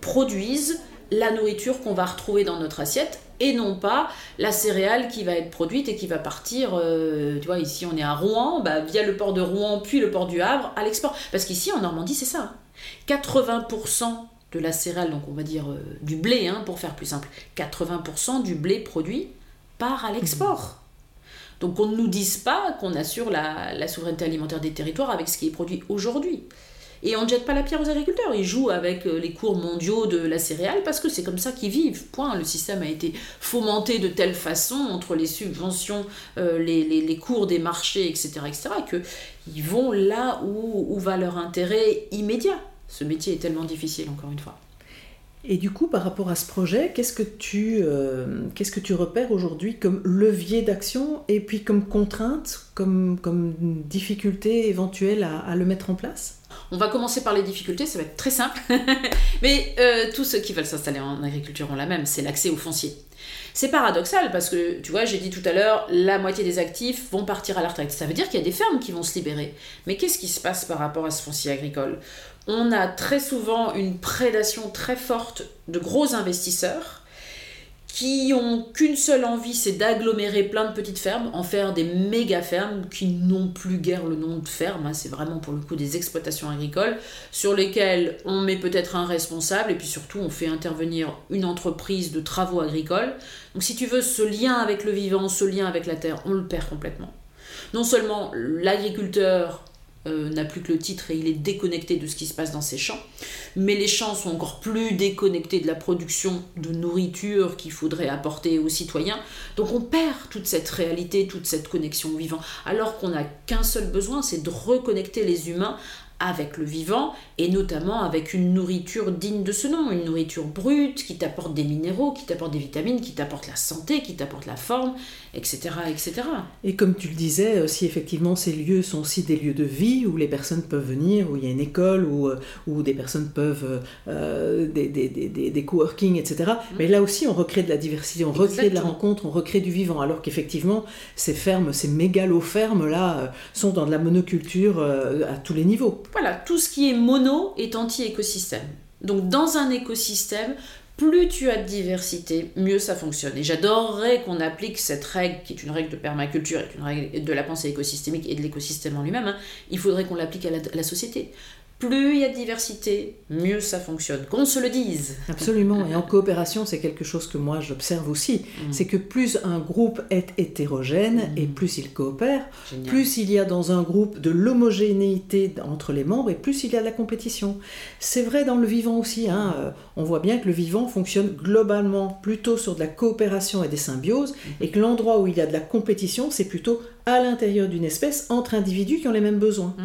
produisent la nourriture qu'on va retrouver dans notre assiette et non pas la céréale qui va être produite et qui va partir, euh, tu vois, ici on est à Rouen, bah, via le port de Rouen puis le port du Havre à l'export. Parce qu'ici en Normandie c'est ça. 80% de la céréale, donc on va dire euh, du blé, hein, pour faire plus simple, 80% du blé produit part à l'export. Donc qu'on ne nous dise pas qu'on assure la souveraineté alimentaire des territoires avec ce qui est produit aujourd'hui. Et on ne jette pas la pierre aux agriculteurs. Ils jouent avec euh, les cours mondiaux de la céréale parce que c'est comme ça qu'ils vivent. Point. Le système a été fomenté de telle façon entre les subventions, euh, les, cours des marchés, etc., etc., qu'ils vont là où, où va leur intérêt immédiat. Ce métier est tellement difficile, encore une fois. Et du coup, par rapport à ce projet, qu'est-ce que tu, euh, qu'est-ce que tu repères aujourd'hui comme levier d'action et puis comme contrainte, comme, difficulté éventuelle à, à le mettre en place? On va commencer par les difficultés, ça va être très simple. Mais euh, tous ceux qui veulent s'installer en agriculture ont la même, c'est l'accès au foncier. C'est paradoxal parce que, tu vois, j'ai dit tout à l'heure, la moitié des actifs vont partir à la retraite. Ça veut dire qu'il y a des fermes qui vont se libérer. Mais qu'est-ce qui se passe par rapport à ce foncier agricole? On a très souvent une prédation très forte de gros investisseurs qui ont qu'une seule envie, c'est d'agglomérer plein de petites fermes, en faire des méga fermes qui n'ont plus guère le nom de ferme, hein. c'est vraiment pour le coup des exploitations agricoles sur lesquelles on met peut-être un responsable et puis surtout on fait intervenir une entreprise de travaux agricoles. Donc si tu veux ce lien avec le vivant, ce lien avec la terre, on le perd complètement. Non seulement l'agriculteur euh, n'a plus que le titre et il est déconnecté de ce qui se passe dans ses champs. Mais les champs sont encore plus déconnectés de la production de nourriture qu'il faudrait apporter aux citoyens. Donc on perd toute cette réalité, toute cette connexion au vivant. Alors qu'on n'a qu'un seul besoin, c'est de reconnecter les humains avec le vivant et notamment avec une nourriture digne de ce nom, une nourriture brute qui t'apporte des minéraux, qui t'apporte des vitamines, qui t'apporte la santé, qui t'apporte la forme, etc., etc. Et comme tu le disais, euh, si effectivement ces lieux sont aussi des lieux de vie où les personnes peuvent venir, où il y a une école, où, euh, où des personnes peuvent, euh, des, des, des, des coworking, etc. Mm. Mais là aussi, on recrée de la diversité, on recrée de la rencontre, on recrée du vivant, alors qu'effectivement, ces fermes, ces mégalo-fermes là, sont dans de la monoculture à tous les niveaux. Voilà, tout ce qui est mono est anti-écosystème. Donc dans un écosystème, plus tu as de diversité, mieux ça fonctionne. Et j'adorerais qu'on applique cette règle, qui est une règle de permaculture, est une règle de la pensée écosystémique et de l'écosystème en lui-même, hein. il faudrait qu'on l'applique à la société plus il y a de diversité, mieux ça fonctionne. Qu'on se le dise. Absolument. Et en coopération, c'est quelque chose que moi j'observe aussi. Mm. C'est que plus un groupe est hétérogène mm. et plus il coopère, plus il y a dans un groupe de l'homogénéité entre les membres et plus il y a de la compétition. C'est vrai dans le vivant aussi. Hein. Euh, on voit bien que le vivant fonctionne globalement plutôt sur de la coopération et des symbioses mm. et que l'endroit où il y a de la compétition, c'est plutôt à l'intérieur d'une espèce entre individus qui ont les mêmes besoins.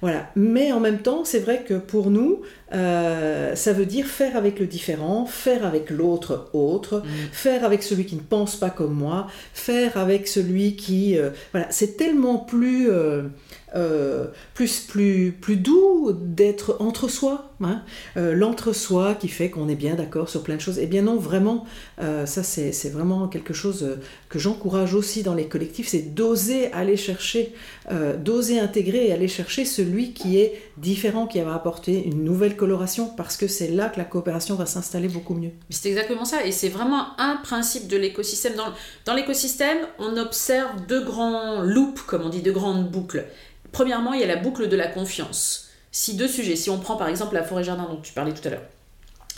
Voilà. Mais en même temps, c'est vrai que pour nous, euh, ça veut dire faire avec le différent, faire avec l'autre autre, mm. faire avec celui qui ne pense pas comme moi, faire avec celui qui... Euh, voilà, c'est tellement plus... Euh, plus, plus, plus doux d'être entre soi, hein. l'entre-soi qui fait qu'on est bien d'accord sur plein de choses. Eh bien non, vraiment, ça c'est vraiment quelque chose que j'encourage aussi dans les collectifs, c'est d'oser aller chercher, d'oser intégrer et aller chercher celui qui est différent, qui va apporter une nouvelle parce que c'est là que la coopération va s'installer beaucoup mieux. C'est exactement ça, et c'est vraiment un principe de l'écosystème. Dans, dans l'écosystème, on observe deux grands loops, comme on dit, deux grandes boucles. Premièrement, il y a la boucle de la confiance. Si deux sujets, si on prend par exemple la forêt-jardin dont tu parlais tout à l'heure,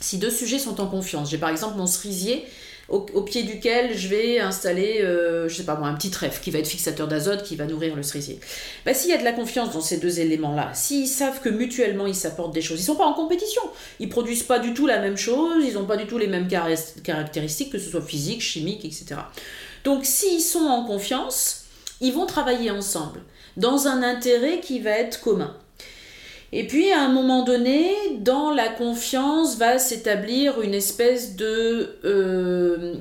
si deux sujets sont en confiance, j'ai par exemple mon cerisier au, pied duquel je vais installer, euh, je sais pas moi, un petit trèfle qui va être fixateur d'azote, qui va nourrir le cerisier. Bah, s'il y a de la confiance dans ces deux éléments-là, s'ils savent que mutuellement ils s'apportent des choses, ils sont pas en compétition, ils produisent pas du tout la même chose, ils n'ont pas du tout les mêmes caractéristiques, que ce soit physique, chimique, etc. Donc s'ils sont en confiance, ils vont travailler ensemble dans un intérêt qui va être commun. Et puis à un moment donné, dans la confiance va s'établir une espèce de... Euh,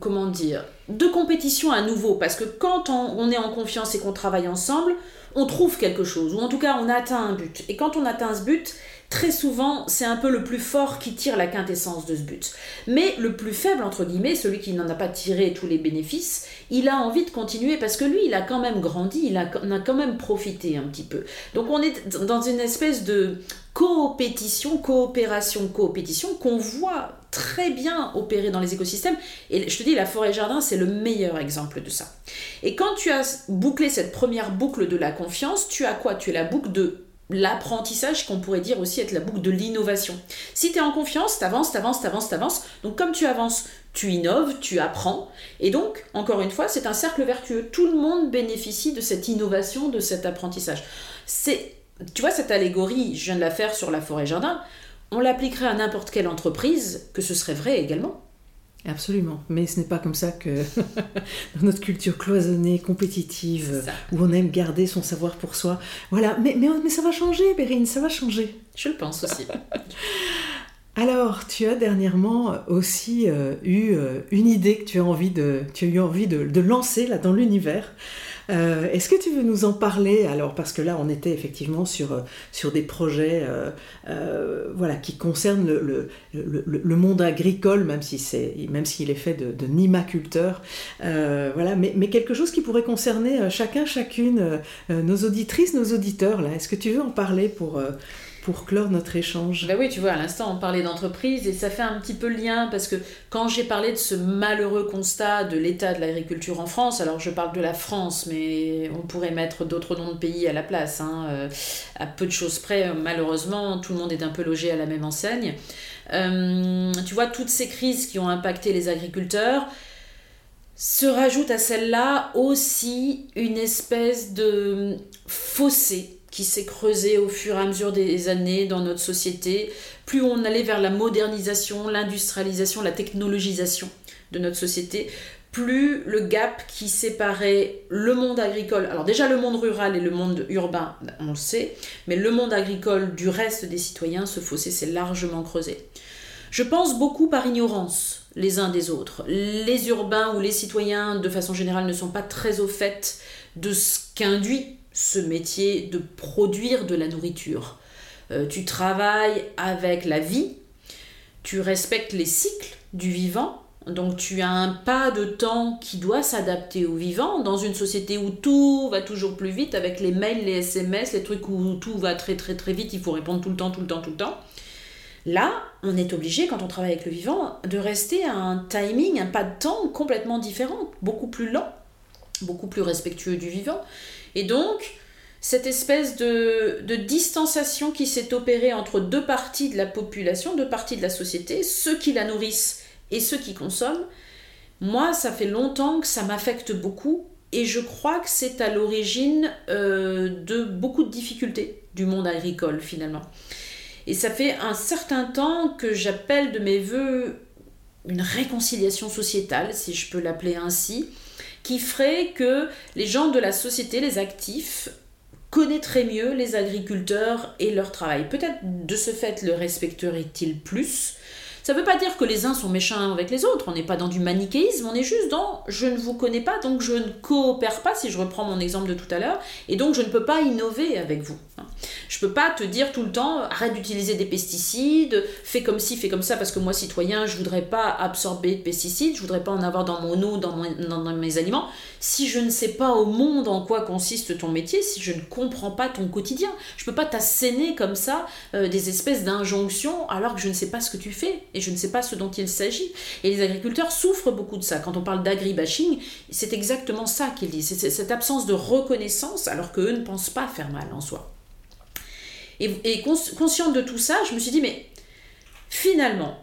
comment dire De compétition à nouveau. Parce que quand on, est en confiance et qu'on travaille ensemble, on trouve quelque chose. Ou en tout cas, on atteint un but. Et quand on atteint ce but, très souvent, c'est un peu le plus fort qui tire la quintessence de ce but. Mais le plus faible, entre guillemets, celui qui n'en a pas tiré tous les bénéfices, il a envie de continuer parce que lui, il a quand même grandi, il a, a quand même profité un petit peu. Donc on est dans une espèce de coopétition, coopération, coopétition qu'on voit très bien opérer dans les écosystèmes. Et je te dis, la forêt-jardin, c'est le meilleur exemple de ça. Et quand tu as bouclé cette première boucle de la confiance, tu as quoi? Tu as la boucle de l'apprentissage qu'on pourrait dire aussi être la boucle de l'innovation. Si tu es en confiance, tu avances, tu avances, tu avances, tu avances. Donc comme tu avances, tu innoves, tu apprends. Et donc, encore une fois, c'est un cercle vertueux. Tout le monde bénéficie de cette innovation, de cet apprentissage. C'est, tu vois, cette allégorie, je viens de la faire sur la forêt-jardin, on l'appliquerait à n'importe quelle entreprise, que ce serait vrai également. Absolument, mais ce n'est pas comme ça que dans notre culture cloisonnée, compétitive, où on aime garder son savoir pour soi. Voilà, mais, mais, mais ça va changer, Bérine, ça va changer. Je le pense aussi. Alors, tu as dernièrement aussi euh, eu euh, une idée que tu as, envie de, tu as eu envie de, de lancer là dans l'univers. Euh, est-ce que tu veux nous en parler Alors, parce que là, on était effectivement sur, euh, sur des projets euh, voilà, qui concernent le, le, monde agricole, même si c'est même s'il est fait de, de nimaculteurs. voilà, mais, mais, quelque chose qui pourrait concerner chacun, chacune, nos auditrices, nos auditeurs. Là, est-ce que tu veux en parler pour pour clore notre échange. Ben oui, tu vois, à l'instant, on parlait d'entreprise et ça fait un petit peu lien parce que quand j'ai parlé de ce malheureux constat de l'état de l'agriculture en France, alors je parle de la France, mais on pourrait mettre d'autres noms de pays à la place. Hein, euh, à peu de choses près, malheureusement, tout le monde est un peu logé à la même enseigne. Euh, tu vois, toutes ces crises qui ont impacté les agriculteurs, se rajoute à celle-là aussi une espèce de fossé qui s'est creusé au fur et à mesure des années dans notre société. Plus on allait vers la modernisation, l'industrialisation, la technologisation de notre société, plus le gap qui séparait le monde agricole, alors déjà le monde rural et le monde urbain, on le sait, mais le monde agricole du reste des citoyens, ce fossé s'est largement creusé. Je pense beaucoup par ignorance les uns des autres. Les urbains ou les citoyens, de façon générale, ne sont pas très au fait de ce qu'induit ce métier de produire de la nourriture. Euh, tu travailles avec la vie, tu respectes les cycles du vivant, donc tu as un pas de temps qui doit s'adapter au vivant dans une société où tout va toujours plus vite avec les mails, les SMS, les trucs où tout va très très très vite, il faut répondre tout le temps, tout le temps, tout le temps. Là, on est obligé, quand on travaille avec le vivant, de rester à un timing, un pas de temps complètement différent, beaucoup plus lent, beaucoup plus respectueux du vivant. Et donc, cette espèce de, de distanciation qui s'est opérée entre deux parties de la population, deux parties de la société, ceux qui la nourrissent et ceux qui consomment, moi, ça fait longtemps que ça m'affecte beaucoup et je crois que c'est à l'origine euh, de beaucoup de difficultés du monde agricole finalement. Et ça fait un certain temps que j'appelle de mes voeux une réconciliation sociétale, si je peux l'appeler ainsi, qui ferait que les gens de la société, les actifs, connaîtraient mieux les agriculteurs et leur travail. Peut-être de ce fait le respecteraient-ils plus, ça ne veut pas dire que les uns sont méchants avec les autres, on n'est pas dans du manichéisme, on est juste dans je ne vous connais pas, donc je ne coopère pas, si je reprends mon exemple de tout à l'heure, et donc je ne peux pas innover avec vous. Je peux pas te dire tout le temps arrête d'utiliser des pesticides, fais comme ci, fais comme ça, parce que moi, citoyen, je voudrais pas absorber de pesticides, je voudrais pas en avoir dans mon eau, dans, dans mes aliments. Si je ne sais pas au monde en quoi consiste ton métier, si je ne comprends pas ton quotidien, je peux pas t'asséner comme ça euh, des espèces d'injonctions alors que je ne sais pas ce que tu fais et je ne sais pas ce dont il s'agit. Et les agriculteurs souffrent beaucoup de ça. Quand on parle d'agribashing, c'est exactement ça qu'ils disent. C'est cette absence de reconnaissance alors qu'eux ne pensent pas faire mal en soi. Et, consciente de tout ça, je me suis dit, mais finalement,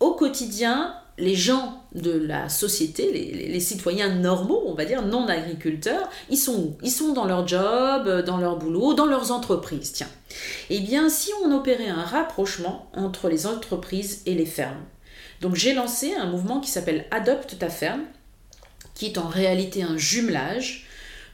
au quotidien, les gens de la société, les, citoyens normaux, on va dire, non agriculteurs, ils sont où? Ils sont dans leur job, dans leur boulot, dans leurs entreprises, tiens. Eh bien, si on opérait un rapprochement entre les entreprises et les fermes. Donc j'ai lancé un mouvement qui s'appelle Adopte ta ferme, qui est en réalité un jumelage.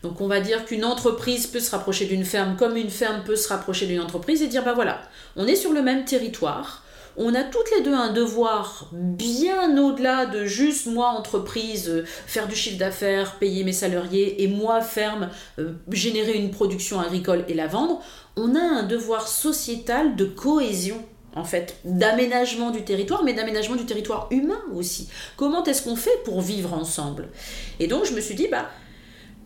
Donc on va dire qu'une entreprise peut se rapprocher d'une ferme comme une ferme peut se rapprocher d'une entreprise et dire, bah voilà, on est sur le même territoire, on a toutes les deux un devoir bien au-delà de juste moi, entreprise, euh, faire du chiffre d'affaires, payer mes salariés, et moi, ferme, euh, générer une production agricole et la vendre. On a un devoir sociétal de cohésion en fait, d'aménagement du territoire, mais d'aménagement du territoire humain aussi. Comment est-ce qu'on fait pour vivre ensemble? Et donc je me suis dit, bah,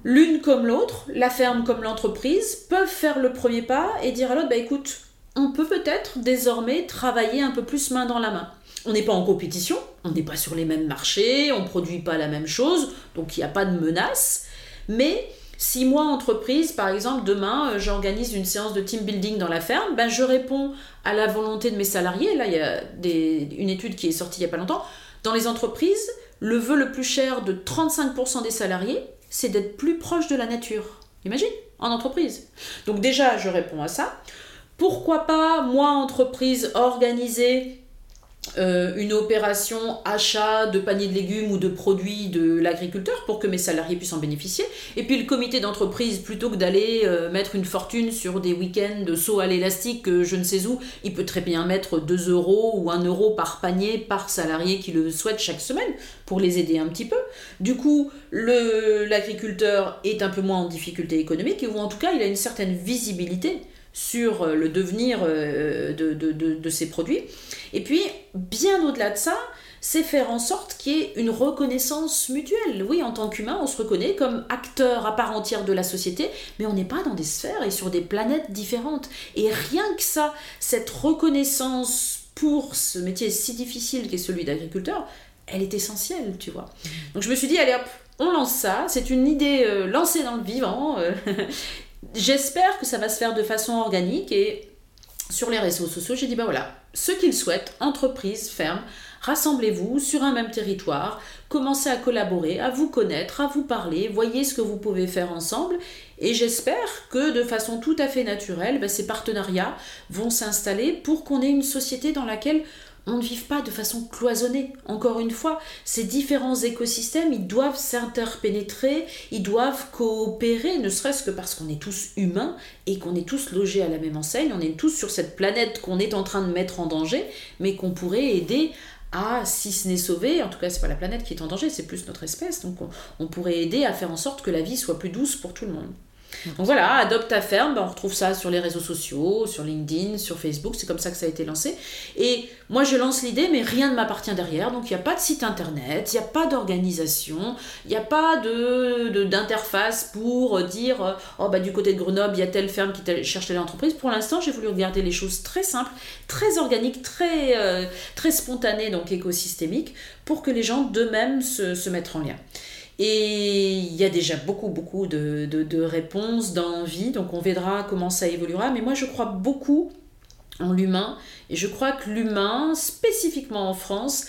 l'une comme l'autre, la ferme comme l'entreprise, peuvent faire le premier pas et dire à l'autre, bah écoute, on peut peut-être désormais travailler un peu plus main dans la main. On n'est pas en compétition, on n'est pas sur les mêmes marchés, on ne produit pas la même chose, donc il n'y a pas de menace. Mais si moi, entreprise, par exemple, demain, euh, j'organise une séance de team building dans la ferme, ben, je réponds à la volonté de mes salariés. Là, il y a une étude qui est sortie il n'y a pas longtemps. Dans les entreprises, le vœu le plus cher de 35% des salariés, c'est d'être plus proche de la nature. Imagine, en entreprise. Donc déjà, je réponds à ça. Pourquoi pas, moi, entreprise, organiser euh, une opération achat de paniers de légumes ou de produits de l'agriculteur pour que mes salariés puissent en bénéficier. Et puis le comité d'entreprise, plutôt que d'aller euh, mettre une fortune sur des week-ends de saut à l'élastique, je ne sais où, il peut très bien mettre 2 euros ou 1 euro par panier par salarié qui le souhaite chaque semaine pour les aider un petit peu. Du coup, l'agriculteur est un peu moins en difficulté économique ou en tout cas il a une certaine visibilité sur euh, le devenir euh, de, de, de, ces produits. Et puis, bien au-delà de ça, c'est faire en sorte qu'il y ait une reconnaissance mutuelle. Oui, en tant qu'humain, on se reconnaît comme acteur à part entière de la société, mais on n'est pas dans des sphères et sur des planètes différentes. Et rien que ça, cette reconnaissance pour ce métier si difficile qu'est celui d'agriculteur, elle est essentielle, tu vois. Donc je me suis dit, allez hop, on lance ça, c'est une idée euh, lancée dans le vivant, J'espère que ça va se faire de façon organique et sur les réseaux sociaux, j'ai dit bah voilà, ceux qui le souhaitent, entreprises, fermes, rassemblez-vous sur un même territoire, commencez à collaborer, à vous connaître, à vous parler, voyez ce que vous pouvez faire ensemble. Et j'espère que de façon tout à fait naturelle, bah, ces partenariats vont s'installer pour qu'on ait une société dans laquelle on ne vive pas de façon cloisonnée. Encore une fois, ces différents écosystèmes, ils doivent s'interpénétrer, ils doivent coopérer, ne serait-ce que parce qu'on est tous humains et qu'on est tous logés à la même enseigne, on est tous sur cette planète qu'on est en train de mettre en danger, mais qu'on pourrait aider à, si ce n'est sauver, en tout cas c'est pas la planète qui est en danger, c'est plus notre espèce, donc on pourrait aider à faire en sorte que la vie soit plus douce pour tout le monde. Donc voilà, Adopte ta ferme, ben, on retrouve ça sur les réseaux sociaux, sur LinkedIn, sur Facebook, c'est comme ça que ça a été lancé. Et moi je lance l'idée, mais rien ne m'appartient derrière, donc il n'y a pas de site internet, il n'y a pas d'organisation, il n'y a pas de, d'interface pour dire oh bah du côté de Grenoble il y a telle ferme qui cherche telle entreprise. Pour l'instant j'ai voulu regarder les choses très simples, très organiques, très, euh, très spontanées, donc écosystémiques, pour que les gens d'eux-mêmes se, se mettent en lien. Et il y a déjà beaucoup, beaucoup de, de, réponses, d'envie, donc on verra comment ça évoluera. Mais moi, je crois beaucoup en l'humain, et je crois que l'humain, spécifiquement en France,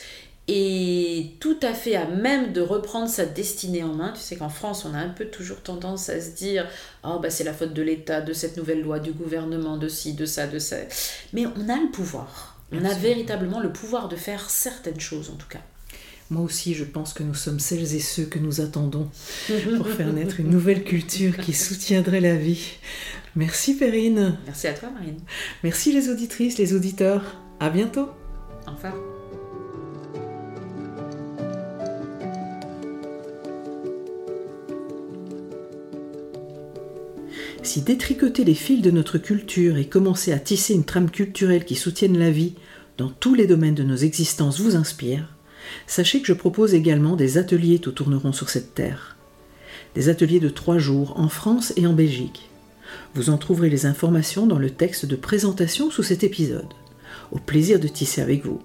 est tout à fait à même de reprendre sa destinée en main. Tu sais qu'en France, on a un peu toujours tendance à se dire Oh, bah, c'est la faute de l'État, de cette nouvelle loi, du gouvernement, de ci, de ça, de ça. Mais on a le pouvoir. On a véritablement le pouvoir de faire certaines choses, en tout cas. Moi aussi, je pense que nous sommes celles et ceux que nous attendons pour faire naître une nouvelle culture qui soutiendrait la vie. Merci Perrine. Merci à toi Marine. Merci les auditrices, les auditeurs. À bientôt. Enfin. Si détricoter les fils de notre culture et commencer à tisser une trame culturelle qui soutienne la vie dans tous les domaines de nos existences vous inspire, Sachez que je propose également des ateliers tout tourneront sur cette terre. Des ateliers de trois jours en France et en Belgique. Vous en trouverez les informations dans le texte de présentation sous cet épisode. Au plaisir de tisser avec vous.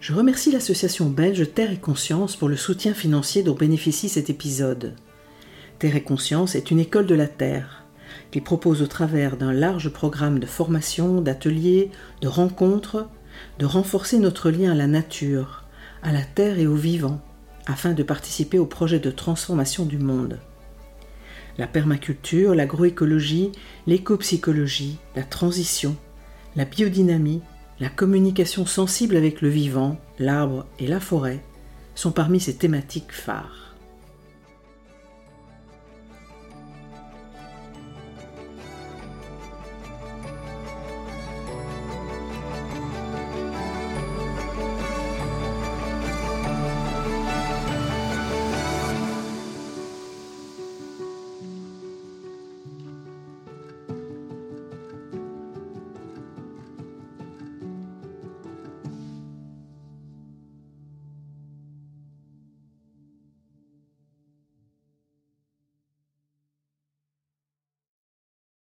Je remercie l'association belge Terre et Conscience pour le soutien financier dont bénéficie cet épisode. Terre et Conscience est une école de la Terre qui propose au travers d'un large programme de formation, d'ateliers, de rencontres, de renforcer notre lien à la nature, à la terre et au vivant, afin de participer au projet de transformation du monde. La permaculture, l'agroécologie, l'écopsychologie, la transition, la biodynamie, la communication sensible avec le vivant, l'arbre et la forêt sont parmi ces thématiques phares.